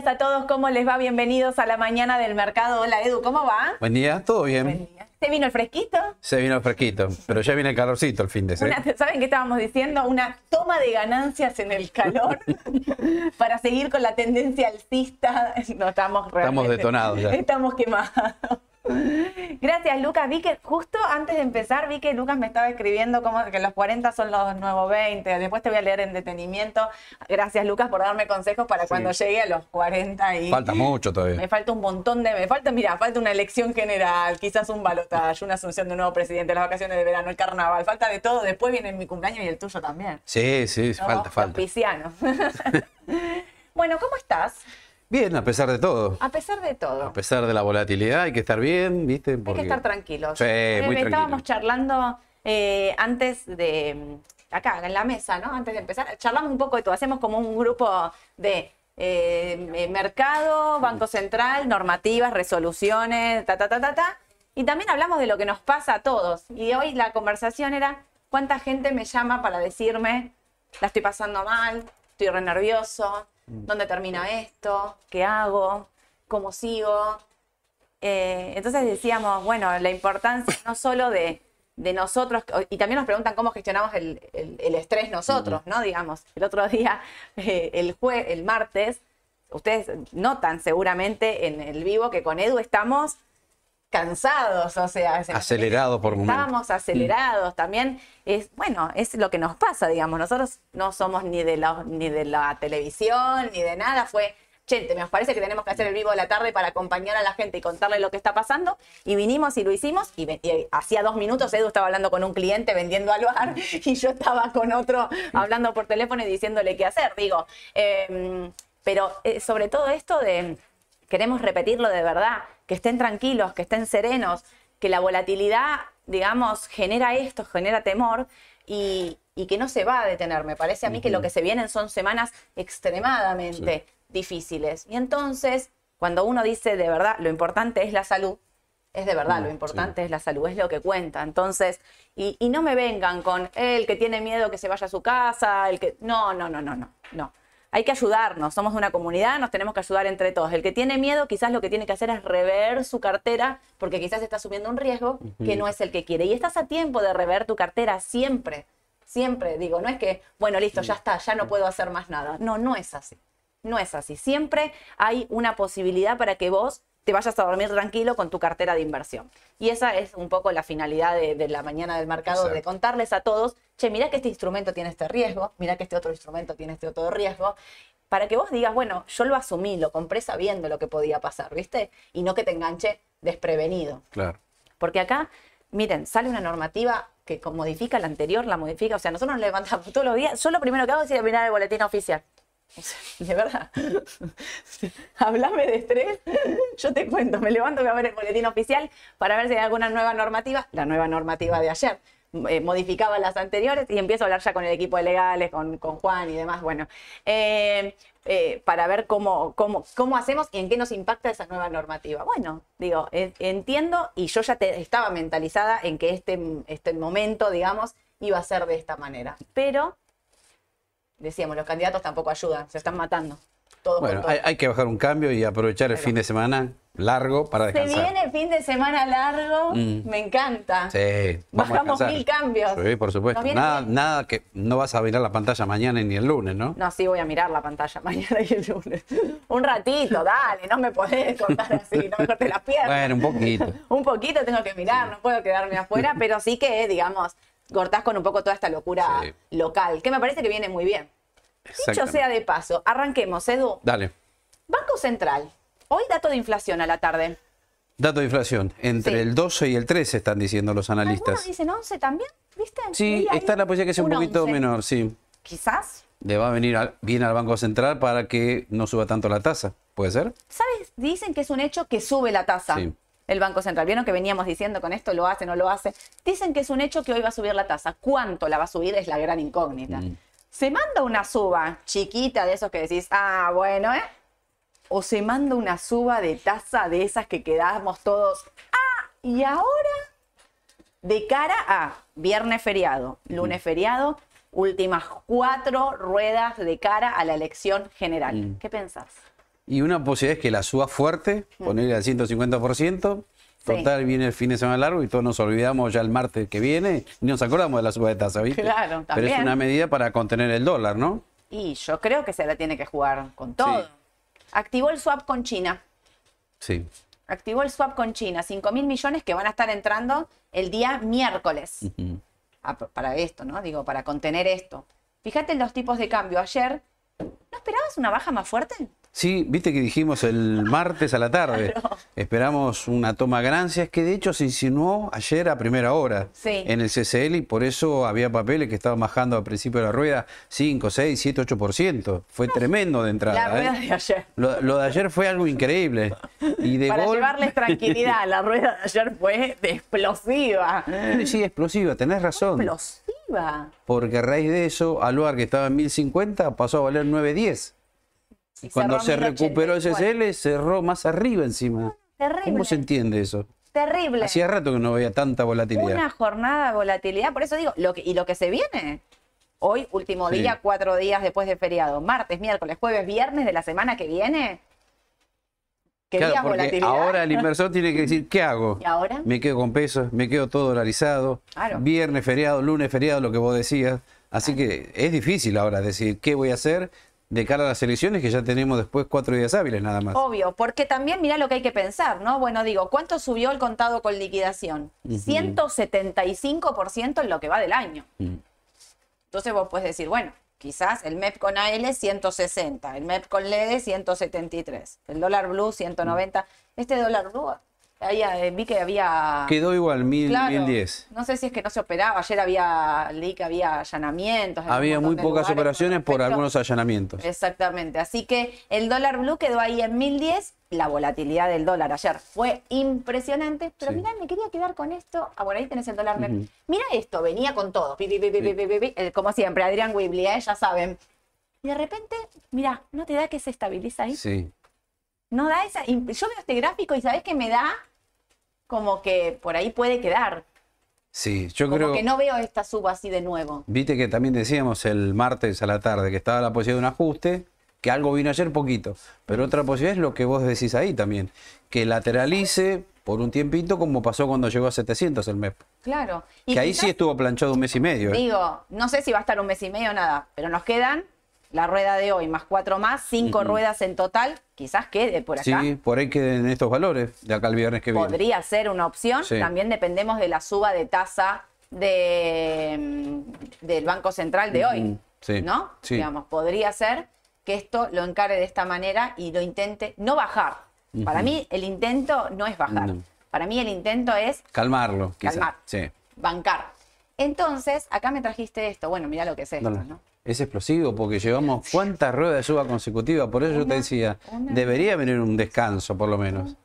Días a todos, ¿cómo les va? Bienvenidos a la mañana del mercado. Hola Edu, ¿cómo va? Buen día, todo bien. Buen día. ¿Se vino el fresquito? Se vino el fresquito, pero ya viene el calorcito el fin de semana. ¿Saben qué estábamos diciendo? Una toma de ganancias en el calor para seguir con la tendencia alcista. No, estamos realmente, Estamos detonados ya. Estamos quemados. Gracias, Lucas. Vi que justo antes de empezar, vi que Lucas me estaba escribiendo como que los 40 son los nuevos 20. Después te voy a leer en detenimiento. Gracias, Lucas, por darme consejos para cuando llegue a los 40 y. Falta mucho todavía. Me falta un montón de. Me falta, mira, falta una elección general, quizás un balotaje, una asunción de un nuevo presidente, las vacaciones de verano, el carnaval. Falta de todo. Después viene mi cumpleaños y el tuyo también. Sí, sí, Somos falta, falta. auspicianos. bueno, ¿cómo estás? Bien, a pesar de todo. A pesar de todo. A pesar de la volatilidad, hay que estar bien, ¿viste? Hay que estar tranquilos. Sí, Eh, muy Estábamos tranquilo. charlando eh, antes de, mm, acá, en la mesa, ¿no? Antes de empezar, charlamos un poco de todo. Hacemos como un grupo de eh, eh, mercado, Banco Central, normativas, resoluciones, ta, ta, ta, ta, ta. Y también hablamos de lo que nos pasa a todos. Y hoy la conversación era, ¿cuánta gente me llama para decirme, la estoy pasando mal, estoy re nervioso, ¿dónde termina esto? ¿Qué hago? ¿Cómo sigo? Eh, entonces decíamos, bueno, la importancia no solo de, de nosotros, y también nos preguntan cómo gestionamos el, el- el estrés nosotros, ¿no? Digamos, el otro día, eh, el, jue- el martes, ustedes notan seguramente en el vivo que con Edu estamos cansados, o sea, se nos- Acelerado por momentos. Estábamos acelerados también. Es, bueno, es lo que nos pasa, digamos. Nosotros no somos ni de la, ni de la televisión, ni de nada. Fue, che, te- nos parece que tenemos que hacer el vivo de la tarde para acompañar a la gente y contarle lo que está pasando. Y vinimos y lo hicimos. Y hacía dos minutos Edu estaba hablando con un cliente vendiendo al bar y yo estaba con otro hablando por teléfono y diciéndole qué hacer. Digo, em, pero eh, sobre todo esto de queremos repetirlo de verdad, que estén tranquilos, que estén serenos, que la volatilidad, digamos, genera esto, genera temor y, y que no se va a detener. Me parece a mí que lo que se vienen son semanas extremadamente difíciles. Y entonces, cuando uno dice de verdad, lo importante es la salud, es de verdad, Mm, lo importante es la salud, es lo que cuenta. Entonces, y, y no me vengan con el que tiene miedo que se vaya a su casa, el que... No, no, no, no, no, no. Hay que ayudarnos, somos una comunidad, nos tenemos que ayudar entre todos. El que tiene miedo quizás lo que tiene que hacer es rever su cartera porque quizás está asumiendo un riesgo que no es el que quiere. Y estás a tiempo de rever tu cartera siempre, siempre. Digo, no es que, bueno, listo, ya está, ya no puedo hacer más nada. No, no es así. No es así. Siempre hay una posibilidad para que vos te vayas a dormir tranquilo con tu cartera de inversión. Y esa es un poco la finalidad de, de la mañana del mercado, de contarles a todos, che, mira que este instrumento tiene este riesgo, mira que este otro instrumento tiene este otro riesgo, para que vos digas, bueno, yo lo asumí, lo compré sabiendo lo que podía pasar, ¿viste? Y no que te enganche desprevenido. Claro. Porque acá, miren, sale una normativa que modifica la anterior, la modifica, o sea, nosotros nos levantamos todos los días, yo lo primero que hago es ir a mirar el boletín oficial. De verdad. Hablame de estrés, yo te cuento, me levanto voy a ver el boletín oficial para ver si hay alguna nueva normativa, la nueva normativa de ayer. eh, modificaba las anteriores y empiezo a hablar ya con el equipo de legales, con, con Juan y demás, bueno, eh, eh, para ver cómo, cómo, cómo hacemos y en qué nos impacta esa nueva normativa. Bueno, digo, entiendo y yo ya estaba mentalizada en que este, este momento, digamos, iba a ser de esta manera. Pero, decíamos, los candidatos tampoco ayudan, se están matando. Todos Bueno, hay, hay que bajar un cambio y aprovechar el fin de semana largo para Se descansar. viene el fin de semana largo, Mm. me encanta. Sí, vamos Bajamos mil cambios. Sí, por supuesto. Nada, bien. nada que no vas a mirar la pantalla mañana ni el lunes, ¿no? No, sí, voy a mirar la pantalla mañana y el lunes. Un ratito, dale, no me podés contar así, no me cortes las piernas. Bueno, un poquito. un poquito tengo que mirar, no puedo quedarme afuera, pero sí que, digamos, cortás con un poco toda esta locura Sí. local, que me parece que viene muy bien. Dicho sea de paso, arranquemos, Edu. Dale. Banco Central, hoy dato de inflación a la tarde. Dato de inflación. Entre Sí. el 12 y el 13 están diciendo los Algunos analistas. dicen 11 también, ¿viste? Sí, está la posibilidad que sea un poquito 11. menor, sí. Quizás. Le va a venir al- bien al Banco Central para que no suba tanto la tasa. ¿Puede ser? ¿Sabes? Dicen que es un hecho que sube la tasa. Sí. El Banco Central. ¿Vieron que veníamos diciendo con esto lo hace, no lo hace? Dicen que es un hecho que hoy va a subir la tasa. ¿Cuánto la va a subir? Es la gran incógnita. Mm. Se manda una suba chiquita de esos que decís, ah, bueno, ¿eh? O se manda una suba de tasa de esas que quedamos todos, ah, y ahora, de cara a viernes feriado, lunes feriado, últimas cuatro ruedas de cara a la elección general. Mm. ¿Qué pensás? Y una posibilidad es que la suba fuerte, ponerle al 150%. Total, viene el fin de semana largo y todos nos olvidamos ya el martes que viene y nos acordamos de la suba de tasa, ¿viste? Claro, Pero es también. una medida para contener el dólar, ¿no? Y yo creo que se la tiene que jugar con todo. Sí. Activó el swap con China. Sí. Activó el swap con China. 5 mil millones que van a estar entrando el día miércoles. Ah, para esto, ¿no? Digo, para contener esto. Fíjate en los tipos de cambio. Ayer, ¿no esperabas una baja más fuerte? Sí, viste que dijimos el martes a la tarde. Esperamos una toma ganancias que de hecho se insinuó ayer a primera hora Sí. en el CCL y por eso había papeles que estaban bajando al principio de la rueda 5, 6, 7, 8%. Fue tremendo de entrada. La rueda ¿eh? de ayer. Lo, lo de ayer fue algo increíble. Y de Para gol, llevarles tranquilidad, la rueda de ayer fue de explosiva. Sí, sí, explosiva, tenés razón. Explosiva. Porque a raíz de eso, Aluar que estaba en 1050 pasó a valer 910. Y Cuando se recuperó el 1084. CCL, cerró más arriba encima. Terrible. ¿Cómo se entiende eso? Terrible. Hacía rato que no veía tanta volatilidad. Una jornada de volatilidad, por eso digo, lo que, y lo que se viene. Hoy, último Sí. día, cuatro días después de feriado. Martes, miércoles, jueves, viernes de la semana que viene. ¿Qué Claro, días porque volatilidad? ahora el inversor tiene que decir, ¿qué hago? ¿Y ahora? Me quedo con pesos, me quedo todo dolarizado. Claro. Viernes feriado, lunes feriado, lo que vos decías. Así que es difícil ahora decir qué voy a hacer de cara a las elecciones que ya tenemos después cuatro días hábiles nada más. Obvio, porque también mira lo que hay que pensar, ¿no? Bueno, digo, ¿cuánto subió el contado con liquidación? 175% en lo que va del año. Mm. Entonces vos puedes decir, bueno, quizás el MEP con AL 160, el MEP con LED 173, el dólar blue 190. Este dólar blue, había- eh, vi que había... Quedó igual, mil, Claro, 1010. No sé si es que no se operaba. Ayer había, leí que había allanamientos. Había muy pocas lugares operaciones por algunos allanamientos. Exactamente. Así que el dólar blue quedó ahí en 1010. La volatilidad del dólar ayer fue impresionante. Pero Sí. mirá, me quería quedar con esto. Ah, bueno, ahí tenés el dólar MEP. Ujú. Mira esto, venía con todo. Pi, pi, pi, Sí. eh, como siempre, Adrián Wibley, ¿eh? ya saben. Y de repente, mira, ¿no te da que se estabiliza ahí? Sí. No da esa. Yo veo este gráfico y ¿sabés qué me da? Como que por ahí puede quedar. Sí, yo Como creo. que no veo esta suba así de nuevo. Viste que también decíamos el martes a la tarde que estaba la posibilidad de un ajuste, que algo vino ayer poquito. Pero otra posibilidad es lo que vos decís ahí también, que lateralice por un tiempito como pasó cuando llegó a 700 el MEP. Claro. Y Que ahí sí estuvo planchado un mes y medio. ¿eh? Digo, no sé si va a estar un mes y medio o nada, pero nos quedan la rueda de hoy más cuatro más, cinco ruedas en total, quizás quede por acá. Sí, por ahí queden estos valores de acá el viernes que viene. Podría ser una opción. Sí. También dependemos de la suba de tasa de, mm, del Banco Central de hoy. Sí, ¿No? sí. Digamos, podría ser que esto lo encare de esta manera y lo intente no bajar. Para mí el intento no es bajar. No. Para mí el intento es Calmarlo, quizás. Calmar. Sí. bancar. Entonces, acá me trajiste esto. Bueno, mira lo que es esto, No, no. Es explosivo porque llevamos cuántas ruedas de suba consecutiva. Por eso yo te decía, una. debería venir un descanso por lo menos.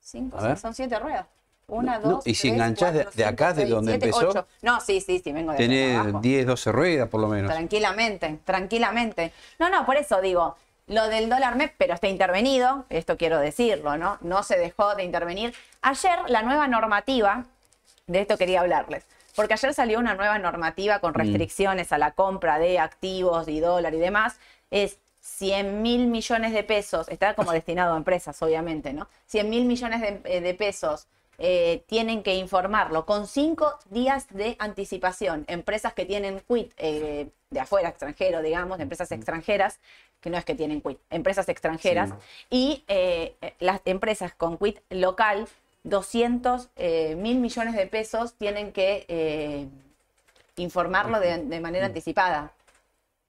Cinco, seis, son siete ruedas. Una, No, dos, y si tres, enganchás de- cuatro, de acá, de donde siete, empezó, ocho. No, sí, sí, sí, vengo de Tenés abajo. 10, 12 ruedas por lo menos. Tranquilamente, tranquilamente. No, no, por eso digo, lo del dólar MEP, pero está intervenido, esto quiero decirlo, ¿no? No se dejó de intervenir. Ayer la nueva normativa, de esto quería hablarles, porque ayer salió una nueva normativa con restricciones a la compra de activos y dólar y demás, es 100 mil millones de pesos, está como destinado a empresas, obviamente, ¿no? 100 mil millones de, eh, de pesos eh, tienen que informarlo con cinco días de anticipación. Empresas que tienen quit eh, de afuera, extranjero, digamos, de empresas extranjeras, que no es que tienen quit, empresas extranjeras, y eh, las empresas con quit local, 200 eh, mil millones de pesos tienen que eh, informarlo de, de manera anticipada.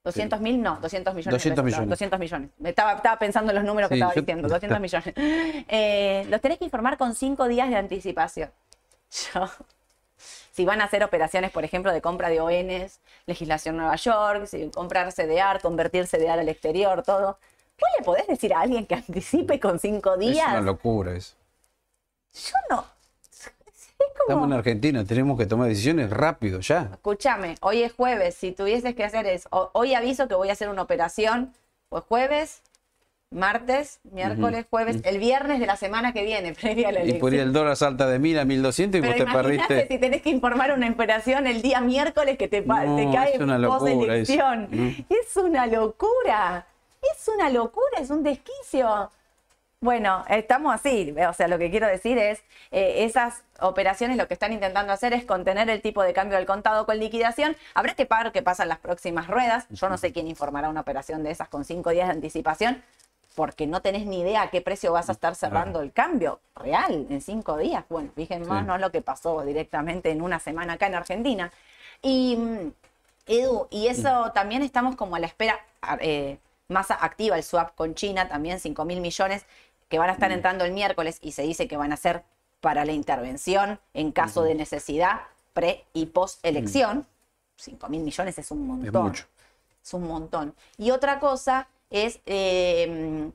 200 mil, no, 200 millones. 200 de pesos, millones. 200 millones. Me Estaba, estaba pensando en los números que Sí, estaba yo- diciendo, 200 millones. Eh, los tenés que informar con cinco días de anticipación. Yo, si van a hacer operaciones, por ejemplo, de compra de ONs, legislación Nueva York, si comprar CDR, convertir CDR al exterior, todo. ¿Vos le podés decir a alguien que anticipe con cinco Es días? una locura eso. Yo no. Es Estamos en Argentina, tenemos que tomar decisiones rápido ya. escúchame, hoy es jueves, si tuvieses que hacer eso, o- hoy aviso que voy a hacer una operación, pues jueves, martes, miércoles, jueves, el viernes de la semana que viene, previa a la Y elección. por ahí el dólar salta de 1000 a 1200 y Pero vos te perdiste. si tenés que informar una operación el día miércoles que te, No, te cae es una locura elección. Mm. Es una locura. Es una locura, es un desquicio. Bueno, estamos así, o sea, lo que quiero decir es, eh, esas operaciones lo que están intentando hacer es contener el tipo de cambio del contado con liquidación. Habrá que ver qué pasa en las próximas ruedas. Yo no sé quién informará una operación de esas con cinco días de anticipación, porque no tenés ni idea a qué precio vas a estar cerrando el cambio real en cinco días. Bueno, fíjense más, no lo que pasó directamente en una semana acá en Argentina. Y, mm, Edu, y eso también estamos como a la espera. Eh, más activa el swap con China, también 5 mil millones que van a estar entrando el miércoles y se dice que van a ser para la intervención en caso de necesidad pre y post elección. 5 mil millones es un montón. Es mucho. Es un montón. Y otra cosa es, em,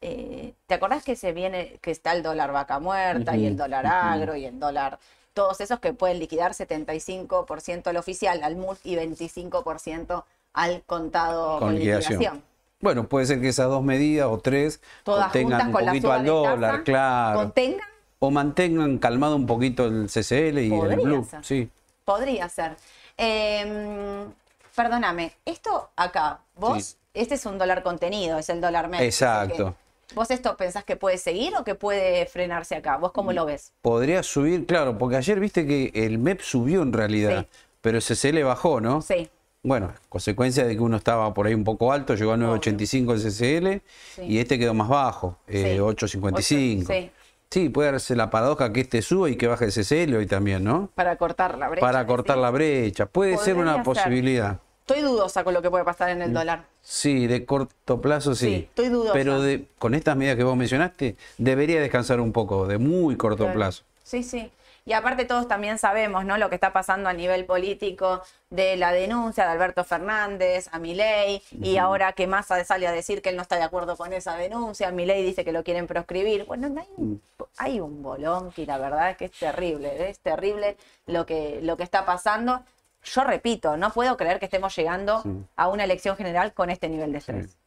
eh, ¿te acordás que se viene, que está el dólar vaca muerta y el dólar agro y el dólar, todos esos que pueden liquidar 75% al oficial, al MUS y 25% al contado con, liquidación. Bueno, puede ser que esas dos medidas o tres Todas contengan un poquito al dólar, claro. ¿Contengan? O mantengan calmado un poquito el CCL y el Blue. Sí. Podría ser. Em, perdóname, esto acá, vos, este es un dólar contenido, es el dólar medio. Exacto. ¿Vos esto pensás que puede seguir o que puede frenarse acá? ¿Vos cómo lo ves? Podría subir, claro, porque ayer viste que el MEP subió en realidad, pero el CCL bajó, ¿no? Sí. Bueno, consecuencia de que uno estaba por ahí un poco alto, llegó a 9.85 el CCL y este quedó más bajo, 8.55. Eh, sí. puede darse la paradoja que este suba y que baje el CCL hoy también, ¿no? Para cortar la brecha. Para cortar la brecha. Puede ser una posibilidad. Estoy dudosa con lo que puede pasar en el mm. dólar. Sí, de corto plazo sí. Sí, estoy dudosa. Pero de, con estas medidas que vos mencionaste, debería descansar un poco, de muy corto plazo. Sí, sí. Y aparte todos también sabemos, ¿no? Lo que está pasando a nivel político de la denuncia de Alberto Fernández a Milei y ahora que Massa sale a decir que él no está de acuerdo con esa denuncia, Milei dice que lo quieren proscribir. Bueno, hay un, mm. hay un bolón que la verdad es que es terrible, es terrible lo que, lo que está pasando. Yo repito, no puedo creer que estemos llegando a una elección general con este nivel de estrés.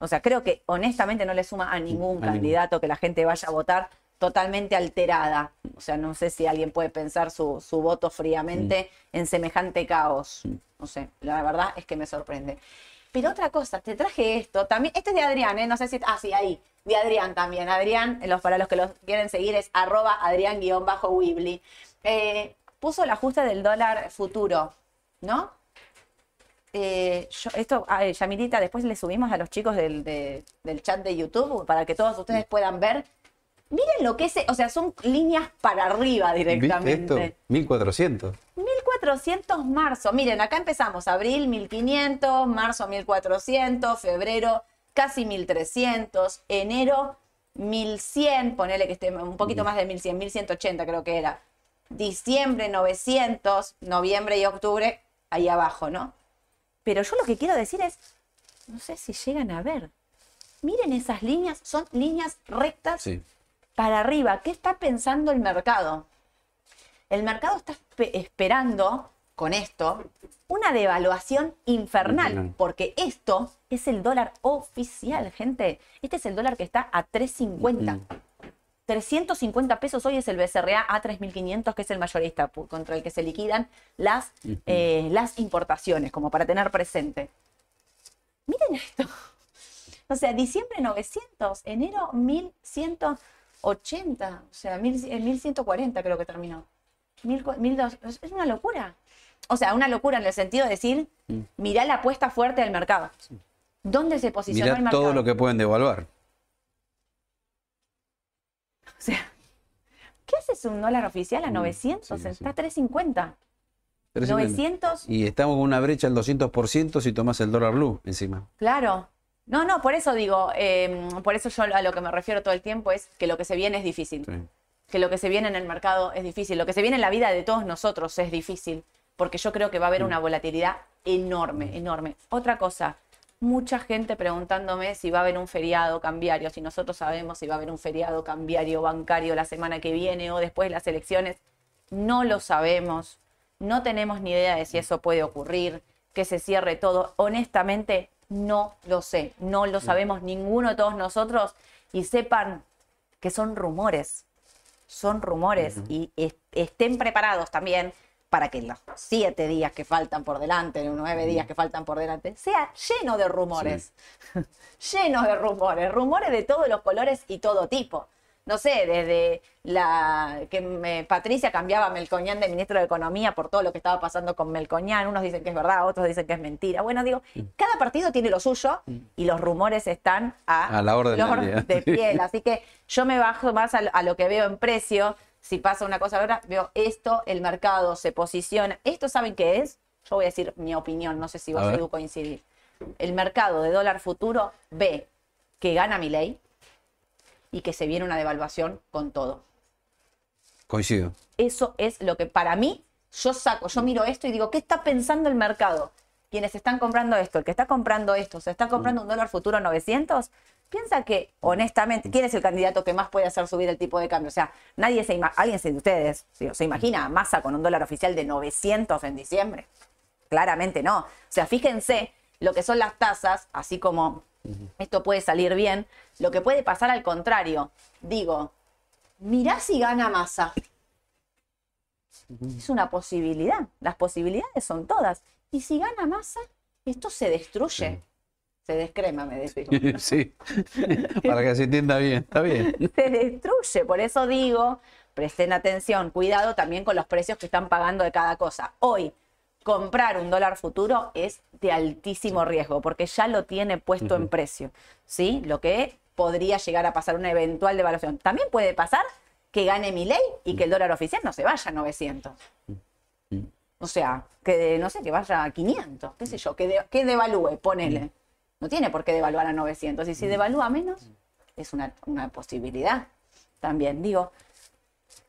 O sea, creo que honestamente no le suma a ningún candidato que la gente vaya a votar totalmente alterada. O sea, no sé si alguien puede pensar su, voto fríamente en semejante caos. No sé, la verdad es que me sorprende. Pero otra cosa, te traje esto, también, este es de Adrián, ¿eh? no sé si, ah, sí, ahí, de Adrián también. Adrián, los, para los que los quieren seguir, es arroba Adrián-Wibli. Eh, puso el ajuste del dólar futuro, ¿no? Eh, esto, ah, Yamilita, después le subimos a los chicos del, del chat de YouTube para que todos ustedes puedan ver Miren lo que es, o sea, son líneas para arriba directamente. ¿Viste esto? 1400. 1400 marzo. Miren, acá empezamos abril 1500, marzo 1400, febrero casi 1300, enero 1100, ponele que esté un poquito más de 1100, 1180 creo que era. Diciembre 900, noviembre y octubre ahí abajo, ¿no? Pero yo lo que quiero decir es, no sé si llegan a ver. Miren esas líneas, son líneas rectas. Sí para arriba. ¿Qué está pensando el mercado? El mercado está esperando con esto una devaluación infernal, porque esto es el dólar oficial, gente. Este es el dólar que está a 350. 350 pesos hoy es el BCRA a 3.500, que es el mayorista contra el que se liquidan las, eh, las importaciones, como para tener presente. Miren esto. O sea, diciembre 900, enero 1100. 80, o sea, 1140 creo que terminó. es una locura. O sea, una locura en el sentido de decir, mm. mirá la apuesta fuerte del mercado. ¿Dónde se posicionó el mercado? todo lo que pueden devaluar. O sea, ¿qué haces un dólar oficial a 900? Mm, Está a 350. 900. Y estamos con una brecha del 200% si tomas el dólar blue encima. Claro. No, no, por eso digo, em, por eso yo a lo que me refiero todo el tiempo es que lo que se viene es difícil. Que lo que se viene en el mercado es difícil. Lo que se viene en la vida de todos nosotros es difícil. Porque yo creo que va a haber una volatilidad enorme, enorme. Otra cosa, mucha gente preguntándome si va a haber un feriado cambiario, si nosotros sabemos si va a haber un feriado cambiario bancario la semana que viene o después de las elecciones. No lo sabemos, no tenemos ni idea de si eso puede ocurrir, que se cierre todo. Honestamente, no lo sé, no lo sabemos ninguno de todos nosotros. Y sepan que son rumores, son rumores y estén preparados también para que los siete días que faltan por delante, los nueve días que faltan por delante, sea lleno de rumores. lleno de rumores, rumores de todos los colores y todo tipo. No sé, desde la que Patricia cambiaba a Melcoñán de ministro de Economía por todo lo que estaba pasando con Melcoñán. Unos dicen que es verdad, otros dicen que es mentira. Bueno, digo, cada partido tiene lo suyo y los rumores están a, la orden de piel. Así que yo me bajo más a, lo que veo en precio. Si pasa una cosa ahora, veo esto, el mercado se posiciona. ¿Esto saben qué es? Yo voy a decir mi opinión, no sé si vos, Edu, coincidir el mercado de dólar futuro ve que gana mi ley y que se viene una devaluación con todo. Coincido. Eso es lo que para mí, yo saco, yo miro esto y digo, ¿qué está pensando el mercado? Quienes están comprando esto, el que está comprando esto, se está comprando un dólar futuro 900, piensa que, honestamente, ¿quién es el candidato que más puede hacer subir el tipo de cambio? O sea, nadie se imagina, alguien de ustedes se imagina a Massa con un dólar oficial de 900 en diciembre. Claramente no. O sea, fíjense lo que son las tasas, así como esto puede salir bien, lo que puede pasar al contrario. Digo, mirá si gana masa. Es una posibilidad. Las posibilidades son todas. Y si gana masa, esto se destruye. Se descrema, me decís. Sí, para que se entienda bien, está bien. Se destruye, por eso digo, presten atención, cuidado también con los precios que están pagando de cada cosa. Hoy, comprar un dólar futuro es de altísimo riesgo porque ya lo tiene puesto en precio, ¿sí? Lo que podría llegar a pasar una eventual devaluación. También puede pasar que gane mi ley y que el dólar oficial no se vaya a 900. O sea, que no sé, que vaya a 500, qué sé yo, que, que devalúe, ponele. No tiene por qué devaluar a 900. Y si devalúa menos, es una, una posibilidad también. Digo,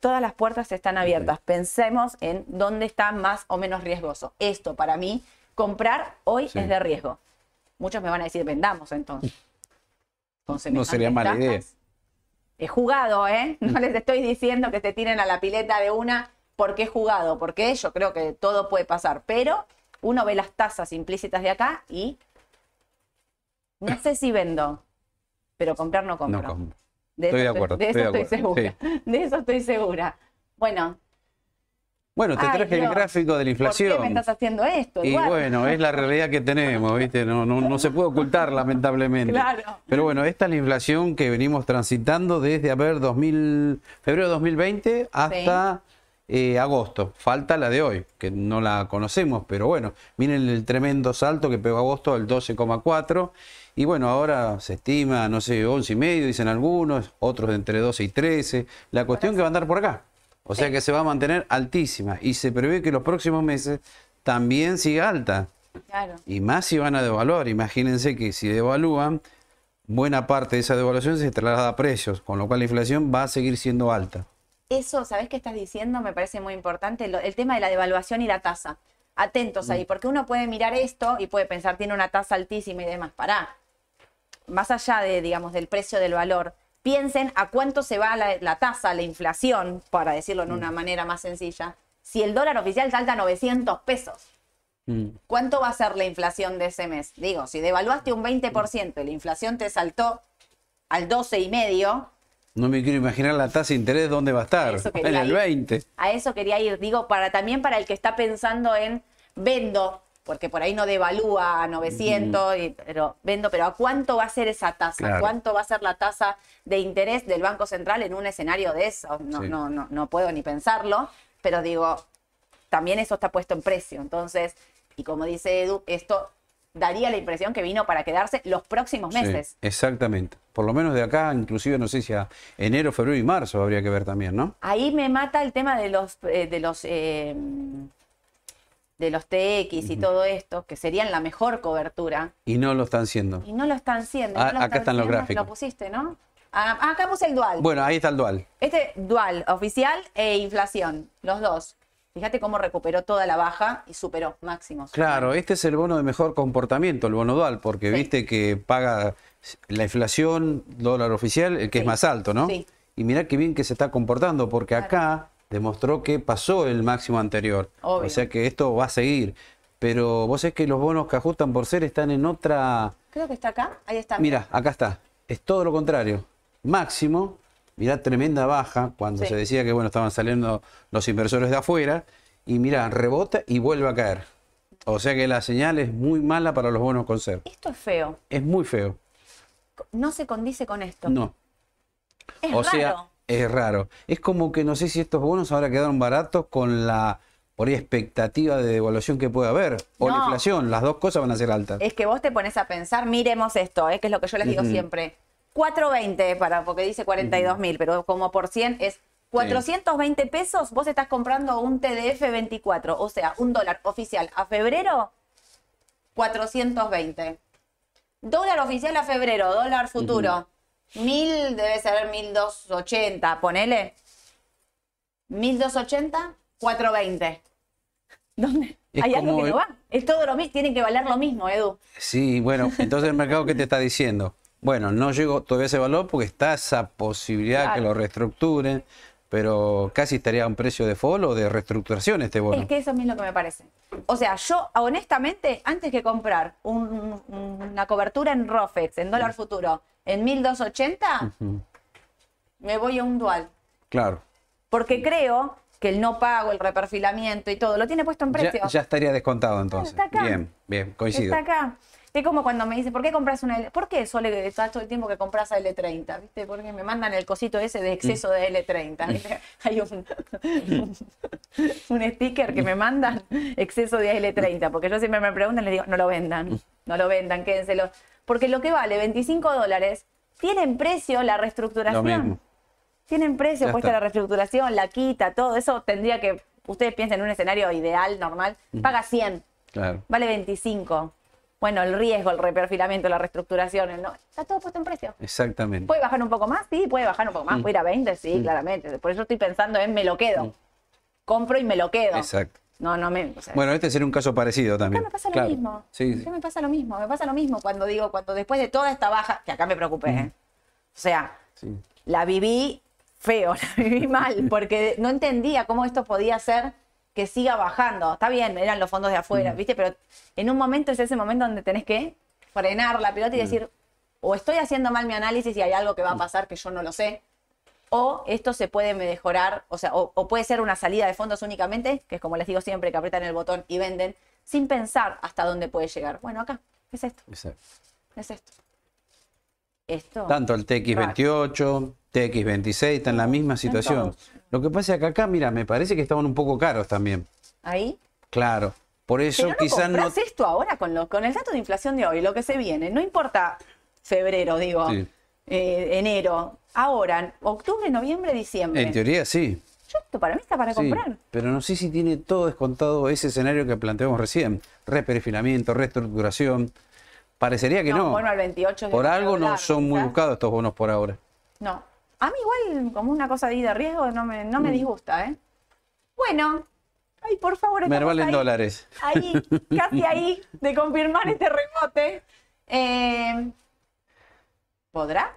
todas las puertas están abiertas. Pensemos en dónde está más o menos riesgoso. Esto para mí, comprar hoy es de riesgo. Muchos me van a decir, vendamos entonces. No sería mala idea. He jugado, ¿eh? No les estoy diciendo que te tiren a la pileta de una porque he jugado, porque yo creo que todo puede pasar, pero uno ve las tasas implícitas de acá y no sé si vendo, pero comprar no compro. No compro. De estoy de acuerdo. De eso estoy, segura. De eso estoy segura. Bueno. Bueno, te traje el gráfico de la inflación. ¿Por qué me estás haciendo esto? Y bueno, es la realidad que tenemos, ¿viste? No, no, no se puede ocultar, lamentablemente. Claro. Pero bueno, esta es la inflación que venimos transitando desde, a ver, 2000, febrero de 2020 hasta eh, agosto. Falta la de hoy, que no la conocemos, pero bueno, miren el tremendo salto que pegó agosto, el 12,4 y bueno, ahora se estima, no sé, 11 y medio, dicen algunos, otros entre 12 y 13. La cuestión que va a andar por acá. O sea que se va a mantener altísima. Y se prevé que los próximos meses también siga alta. Claro. Y más si van a devaluar. Imagínense que si devalúan, buena parte de esa devaluación se traslada a precios, con lo cual la inflación va a seguir siendo alta. Eso, ¿sabes qué estás diciendo? Me parece muy importante, el tema de la devaluación y la tasa. Atentos ahí, mm. porque uno puede mirar esto y puede pensar, tiene una tasa altísima y demás. Pará, más allá de, digamos, del precio del valor, piensen a cuánto se va la, tasa, la inflación, para decirlo en una mm. manera más sencilla, si el dólar oficial salta a 900 pesos. Mm. ¿Cuánto va a ser la inflación de ese mes? Digo, si devaluaste un 20% y la inflación te saltó al 12,5%, no me quiero imaginar la tasa de interés dónde va a estar, en el 20. A eso quería ir, digo, para también para el que está pensando en vendo porque por ahí no devalúa a 900, pero vendo, pero ¿a cuánto va a ser esa tasa? ¿Cuánto va a ser la tasa de interés del Banco Central en un escenario de eso? No, no, no, no puedo ni pensarlo, pero digo, también eso está puesto en precio. Entonces, y como dice Edu, esto daría la impresión que vino para quedarse los próximos meses. exactamente. Por lo menos de acá, inclusive no sé si a enero, febrero y marzo habría que ver también, ¿no? Ahí me mata el tema de los, eh, de los eh, de los TX y todo esto, que serían la mejor cobertura. Y no lo están siendo. Y no lo están siendo. Ah, acá están los gráficos. Lo pusiste, ¿no? Ah, acá puse el dual. Bueno, ahí está el dual. Este dual, oficial e inflación, los dos. Fíjate cómo recuperó toda la baja y superó máximos. Claro, este es el bono de mejor comportamiento, el bono dual, porque viste que paga la inflación, dólar oficial, el que es más alto, ¿no? Sí. Y mirá qué bien que se está comportando, porque acá demostró que pasó el máximo anterior. O sea que esto va a seguir. Pero vos es que los bonos que ajustan por ser están en otra... Creo que está acá, ahí está. Mira, acá está. Es todo lo contrario. Máximo, mirá, tremenda baja, cuando se decía que bueno, estaban saliendo los inversores de afuera, y mira, rebota y vuelve a caer. O sea que la señal es muy mala para los bonos con ser. Esto es feo. Es muy feo. No se condice con esto. No. Es o raro. sea, es raro. Es como que no sé si estos bonos ahora quedaron baratos con la por ahí expectativa de devaluación que puede haber. O la inflación. Las dos cosas van a ser altas. Es que vos te pones a pensar, miremos esto, eh, que es lo que yo les digo Ujú. siempre. 420 para, porque dice 42 mil, pero como por 100 es 420 pesos, vos estás comprando un TDF 24, o sea, un dólar oficial a febrero, 420. Dólar oficial a febrero, dólar futuro, 1000 debe ser 1280, ponele. 1280, 420. ¿Dónde? Es Hay algo que no va. Es todo lo mismo, tienen que valer lo mismo, Edu. Sí, bueno, entonces el mercado, ¿qué te está diciendo? Bueno, no llegó todavía ese valor porque está esa posibilidad que Claro. lo reestructuren, pero casi estaría a un precio de fall o de reestructuración este bono. Es que eso es lo que me parece. O sea, yo honestamente, antes que comprar un- una cobertura en ROFEX, en dólar futuro, en 1280, Ujú, me voy a un dual. Claro, Porque creo que el no pago, el reperfilamiento y todo, lo tiene puesto en precio. ya, ya estaría descontado entonces. está acá. Bien, bien, coincido. Está acá. Es como cuando me dicen, ¿por qué compras una L? ¿Por qué Sole está todo el tiempo que compras a L30? ¿Viste? Porque me mandan el cosito ese de exceso Mm. de L30. ¿viste? Hay un, un, un sticker que me mandan, exceso de L30. Porque yo siempre me preguntan, les digo, no lo vendan, no lo vendan, quédenselo. Porque lo que vale 25 dólares tiene en precio la reestructuración. Tienen precio Ya puesta está. la reestructuración, la quita, todo eso tendría que, ustedes piensen en un escenario ideal, normal, paga 100, Claro, vale 25. Bueno, el riesgo, el reperfilamiento, la reestructuración, el no, está todo puesto en precio. exactamente. ¿Puede bajar un poco más? Sí, puede bajar un poco más. Mm. ¿Puede ir a 20? Sí, Mm. claramente. Por eso estoy pensando en me lo quedo. Compro y me lo quedo. Exacto. No, no me... o sea, Bueno, este sería un caso parecido acá también. me pasa lo Claro. mismo. Sí, sí. Acá me pasa lo mismo. Me pasa lo mismo cuando digo, cuando después de toda esta baja, que acá me preocupé, ¿eh? O sea, sí. la viví feo, la viví mal, porque no entendía cómo esto podía ser que siga bajando. Está bien, eran los fondos de afuera, ¿viste? Pero en un momento es ese momento donde tenés que frenar la pelota y decir, o estoy haciendo mal mi análisis y hay algo que va a pasar que yo no lo sé, o esto se puede mejorar, o sea, o, o puede ser una salida de fondos únicamente, que es como les digo siempre, que aprietan el botón y venden, sin pensar hasta dónde puede llegar. Bueno, acá, es esto, exacto. es esto. Esto. Tanto el TX28, TX26 está en la misma situación. Lo que pasa es que acá, mira, me parece que estaban un poco caros también. Ahí. Claro. Por eso Pero no quizás no. esto ahora con, lo, con el dato de inflación de hoy, lo que se viene. No importa febrero, digo, Sí. eh, enero. Ahora, octubre, noviembre, diciembre. En teoría sí. Yo, esto para mí está para sí, comprar. pero no sé si tiene todo descontado ese escenario que planteamos recién. Reperfilamiento, reestructuración. Parecería que no. Bueno, al 28 es por algo no son muy buscados estos bonos por ahora. No. A mí igual, como una cosa ahí de riesgo, no me, no Mm. me disgusta, ¿eh? Bueno. Ay, por favor, estamos Merval en ahí. dólares. ahí, casi ahí, de confirmar este rebote. Eh, ¿Podrá?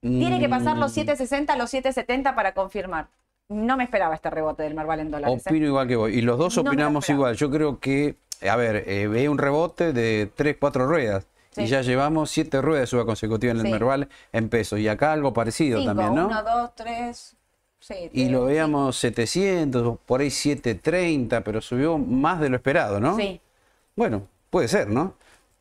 Tiene que pasar los Mm, 760 a los 770 para confirmar. No me esperaba este rebote del Merval en dólares. ¿eh? Opino igual que vos. Y los dos No me opinamos igual. Yo creo que, a ver, eh, veía un rebote de 3, 4 ruedas. Sí. Y ya llevamos 7 ruedas de suba consecutiva en el Sí. Merval en pesos. Y acá algo parecido Cinco, también, ¿no? Uno, dos, tres. Sí, Y eh, lo veíamos 700, por ahí 730, pero subió más de lo esperado, ¿no? Sí. Bueno, puede ser, ¿no?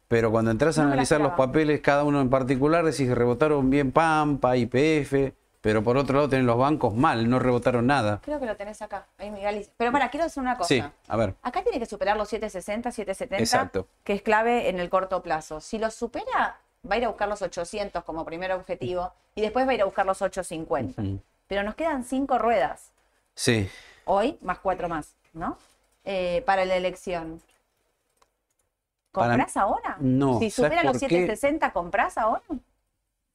Pero cuando entras a No analizar los papeles, cada uno en particular, decís que rebotaron bien Pampa, IPF, pero por otro lado tienen los bancos mal, no rebotaron nada. Creo que lo tenés acá. Ahí. Pero para, quiero decir una cosa. Sí, a ver. Acá tiene que superar los 760, 770, Exacto. que es clave en el corto plazo. Si los supera, va a ir a buscar los 800 como primer objetivo y después va a ir a buscar los 850. Ujú. Pero nos quedan cinco ruedas. Sí, Hoy, más cuatro más, ¿no? Eh, para la elección. Para- ¿Comprás ahora? No, Si ¿sabes supera los por qué? 760, ¿comprás ahora?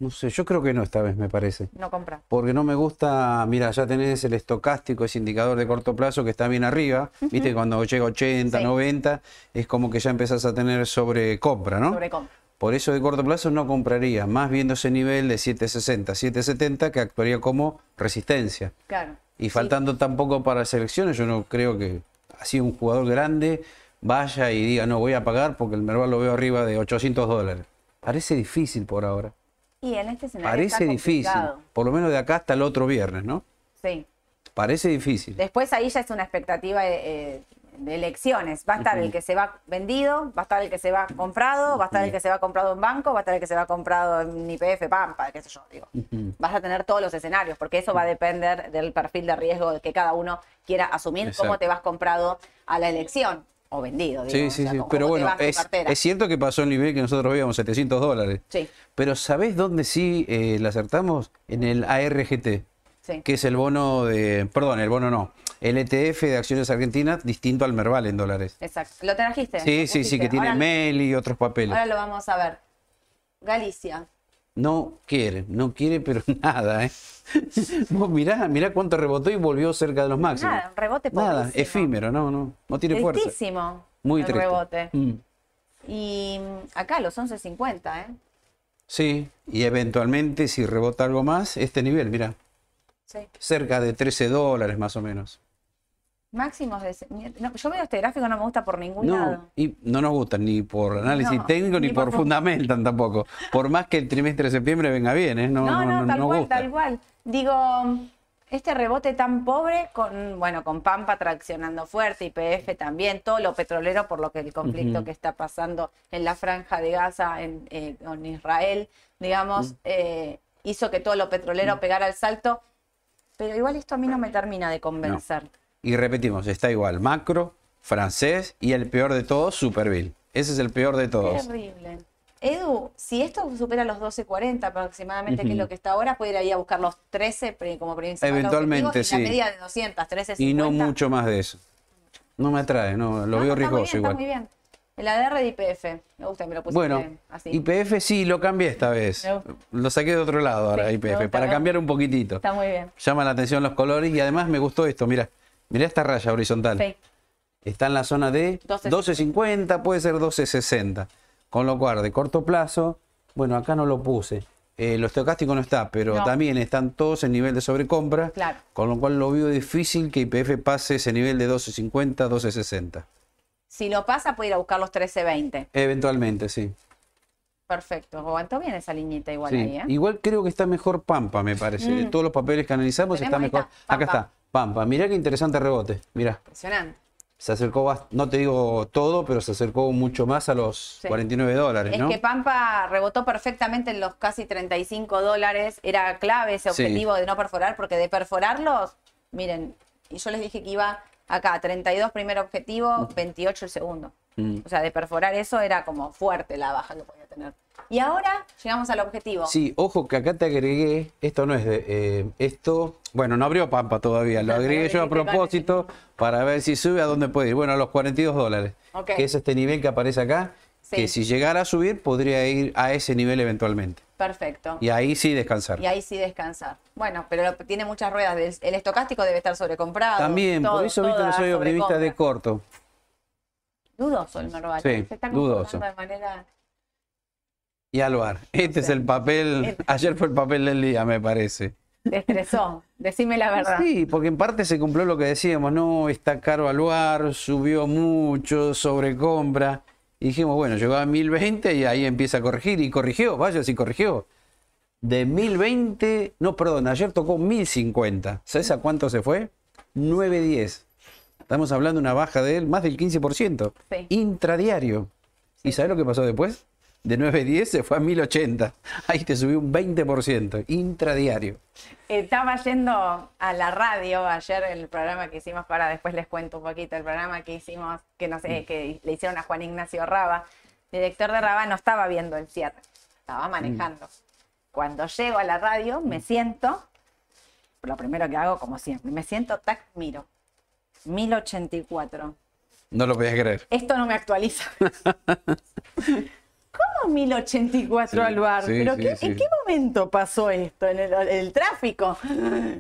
No sé, yo creo que no esta vez, me parece. No compras. Porque no me gusta, mira, ya tenés el estocástico, ese indicador de corto plazo que está bien arriba, viste, cuando llega 80, Sí. 90, es como que ya empezás a tener sobrecompra, ¿no? Sobre compra. Por eso de corto plazo no compraría, más viendo ese nivel de 760, 770 que actuaría como resistencia. Claro. Y faltando tan poco para las elecciones, yo no creo que así un jugador grande vaya y diga, no, voy a pagar porque el Merval lo veo arriba de 800 dólares. Parece difícil por ahora. Y en este escenario Parece está difícil. Por lo menos de acá hasta el otro viernes, ¿no? Sí. Parece difícil. Después ahí ya es una expectativa de, eh, de elecciones. Va a estar el que se va vendido, va a estar el que se va comprado, va a estar el que se va comprado en banco, va a estar el que se va comprado en IPF, Pampa, qué sé yo, digo. Vas a tener todos los escenarios, porque eso va a depender del perfil de riesgo que cada uno quiera asumir, cómo te vas comprado a la elección o vendido. Digo, Sí, o sí, sea, sí. cómo Pero bueno, es, es cierto que pasó el nivel que nosotros veíamos, 700 dólares. Sí, Pero ¿sabés dónde sí eh, la acertamos? En el ARGT, sí. que es el bono de. Perdón, el bono no. El ETF de acciones argentinas distinto al Merval en dólares. Exacto. ¿Lo trajiste? Sí, ¿Lo sí, sí, que tiene Ahora- MEL y otros papeles. Ahora lo vamos a ver. Galicia. No quiere, no quiere, pero nada, ¿eh? Vos mirá, mirá cuánto rebotó y volvió cerca de los máximos. Nada, un rebote Nada, efímero, no, no, no tiene fuerza. Tristísimo Muy el triste. rebote. Mm. Y mm, acá los 11.50, ¿eh? Sí, y eventualmente si rebota algo más, este nivel, mira, Sí. cerca de 13 dólares más o menos. Máximos de... no, yo veo este gráfico, no me gusta por ningún No, lado. y no nos gustan ni por análisis No, técnico ni, ni por por- fundamental tampoco. Por más que el trimestre de septiembre venga bien, ¿eh? No, No, no, tal cual, gusta. tal cual. Digo, este rebote tan pobre con, bueno, con Pampa traccionando fuerte, YPF también, todo lo petrolero por lo que el conflicto Ujú. que está pasando en la franja de Gaza en, eh, con Israel, digamos, eh, hizo que todo lo petrolero pegara el salto. Pero igual esto a mí no me termina de convencer. Y repetimos, está igual, macro, francés y el peor de todos, Superville. Ese es el peor de todos. Terrible. Edu, si esto supera los 12.40 aproximadamente, que es lo que está ahora, puede ir ahí a buscar los 13 pri- como principal Eventualmente, y sí. la media de 200, 13.50. Y no mucho más de eso. No me atrae, no, lo No, veo riesgoso igual. Está muy bien. El ADR de IPF, me gusta, me lo pusiste Bueno, así. IPF sí, lo cambié esta vez. Lo saqué de otro lado ahora, IPF, para cambiar un poquitito. Está muy bien. Llama la atención los colores y además me gustó esto, mira, mira esta raya horizontal. Sí. Está en la zona de 12. 12.50, puede ser 12.60. Con lo cual, de corto plazo, bueno, acá no lo puse. Eh, lo estocástico no está, pero No. también están todos en nivel de sobrecompra. Claro. Con lo cual lo veo difícil que IPF pase ese nivel de 12.50, 12.60. Si lo pasa, puede ir a buscar los 13.20. Eventualmente, sí. Perfecto. Aguantó bien esa liñita igual Sí. ahí, ¿eh? Igual creo que está mejor Pampa, me parece. De Mm. todos los papeles que analizamos está mejor. Acá está, Pampa. Mirá qué interesante rebote. Mirá, Impresionante. se acercó, no te digo todo, pero se acercó mucho más a los Sí. 49 dólares, Es ¿no? que Pampa rebotó perfectamente en los casi 35 dólares. Era clave ese Sí. objetivo de no perforar, porque de perforarlos, miren, y yo les dije que iba acá, 32 primer objetivo, 28 el segundo. Mm. O sea, de perforar eso era como fuerte la baja que podía tener. Y ahora llegamos al objetivo. Sí, ojo que acá te agregué, esto no es de, eh, esto, bueno, no abrió Pampa todavía, lo agregué yo a con propósito para ver si sube a dónde puede ir. Bueno, a los 42 dólares, Ok. que es este nivel que aparece acá, Sí. que si llegara a subir podría ir a ese nivel eventualmente. Perfecto. Y ahí sí descansar. Y ahí sí descansar. Bueno, pero tiene muchas ruedas. El, estocástico debe estar sobrecomprado. También, por eso viste que soy optimista de corto. Dudoso el Merval. Sí, Se está dudoso. de manera... Y Alvar, este es el papel, ayer fue el papel del día, me parece. Te estresó. Decime la verdad. Sí, porque en parte se cumplió lo que decíamos, no, está caro Alvar, subió mucho, sobrecompra. Y dijimos, bueno, llegó a 1020 y ahí empieza a corregir. Y corrigió, vaya si corrigió. De 1020, no, perdón, ayer tocó 1050. ¿Sabes a cuánto se fue? 910. Estamos hablando de una baja de él más del 15%. Sí. Intradiario. ¿Y sabes lo que pasó después? De 910 se fue a 1080. Ahí te subió un 20%. Intradiario. Estaba yendo a la radio ayer el programa que hicimos, ahora después les cuento un poquito, el programa que hicimos, que no Mm. sé, que le hicieron a Juan Ignacio Raba. Director de Raba no estaba viendo el cierre, estaba manejando. Cuando llego a la radio, me siento, lo primero que hago, como siempre, me siento, tac, miro. 1084. No lo podías creer. Esto no me actualiza. ¿Cómo 1084 Sí, al bar? sí, ¿Pero sí, qué- sí. ¿En qué momento pasó esto? ¿En el, el tráfico?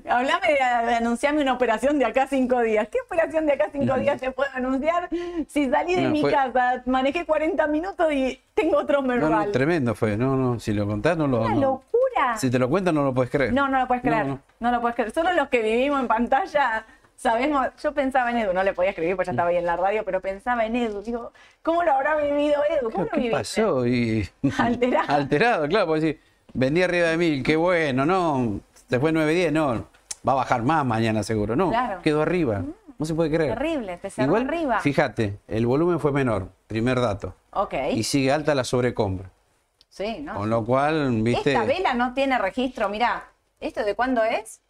Hablame de, de anunciarme una operación de acá cinco días. ¿Qué operación de acá cinco días te puedo anunciar si salí de No, mi fue- casa, manejé 40 minutos y tengo otro No, merval? no, tremendo fue. No, no, si lo contás, no lo. Una no. locura. Si te lo cuentan, no lo puedes creer. No, no lo puedes No, creer. no. No, lo puedes creer. Solo los que vivimos en pantalla sabemos. Yo pensaba en Edu, no le podía escribir porque ya estaba ahí en la radio, pero pensaba en Edu. Digo, ¿cómo lo habrá vivido Edu? ¿Cómo lo ¿Qué viviste? pasó? Y... Alterado. Alterado, claro, porque decir, vendí arriba de mil, qué bueno, no. Fue 9.10, no. va a bajar más mañana seguro. No, Claro. Mm. quedó arriba. No se puede creer. Terrible, te cerró Igual, arriba. fíjate, el volumen fue menor, primer dato. Ok. Y sigue alta la sobrecompra. Sí, ¿no? Con lo cual, viste. Esta vela no tiene registro, mirá. ¿Esto de cuándo es?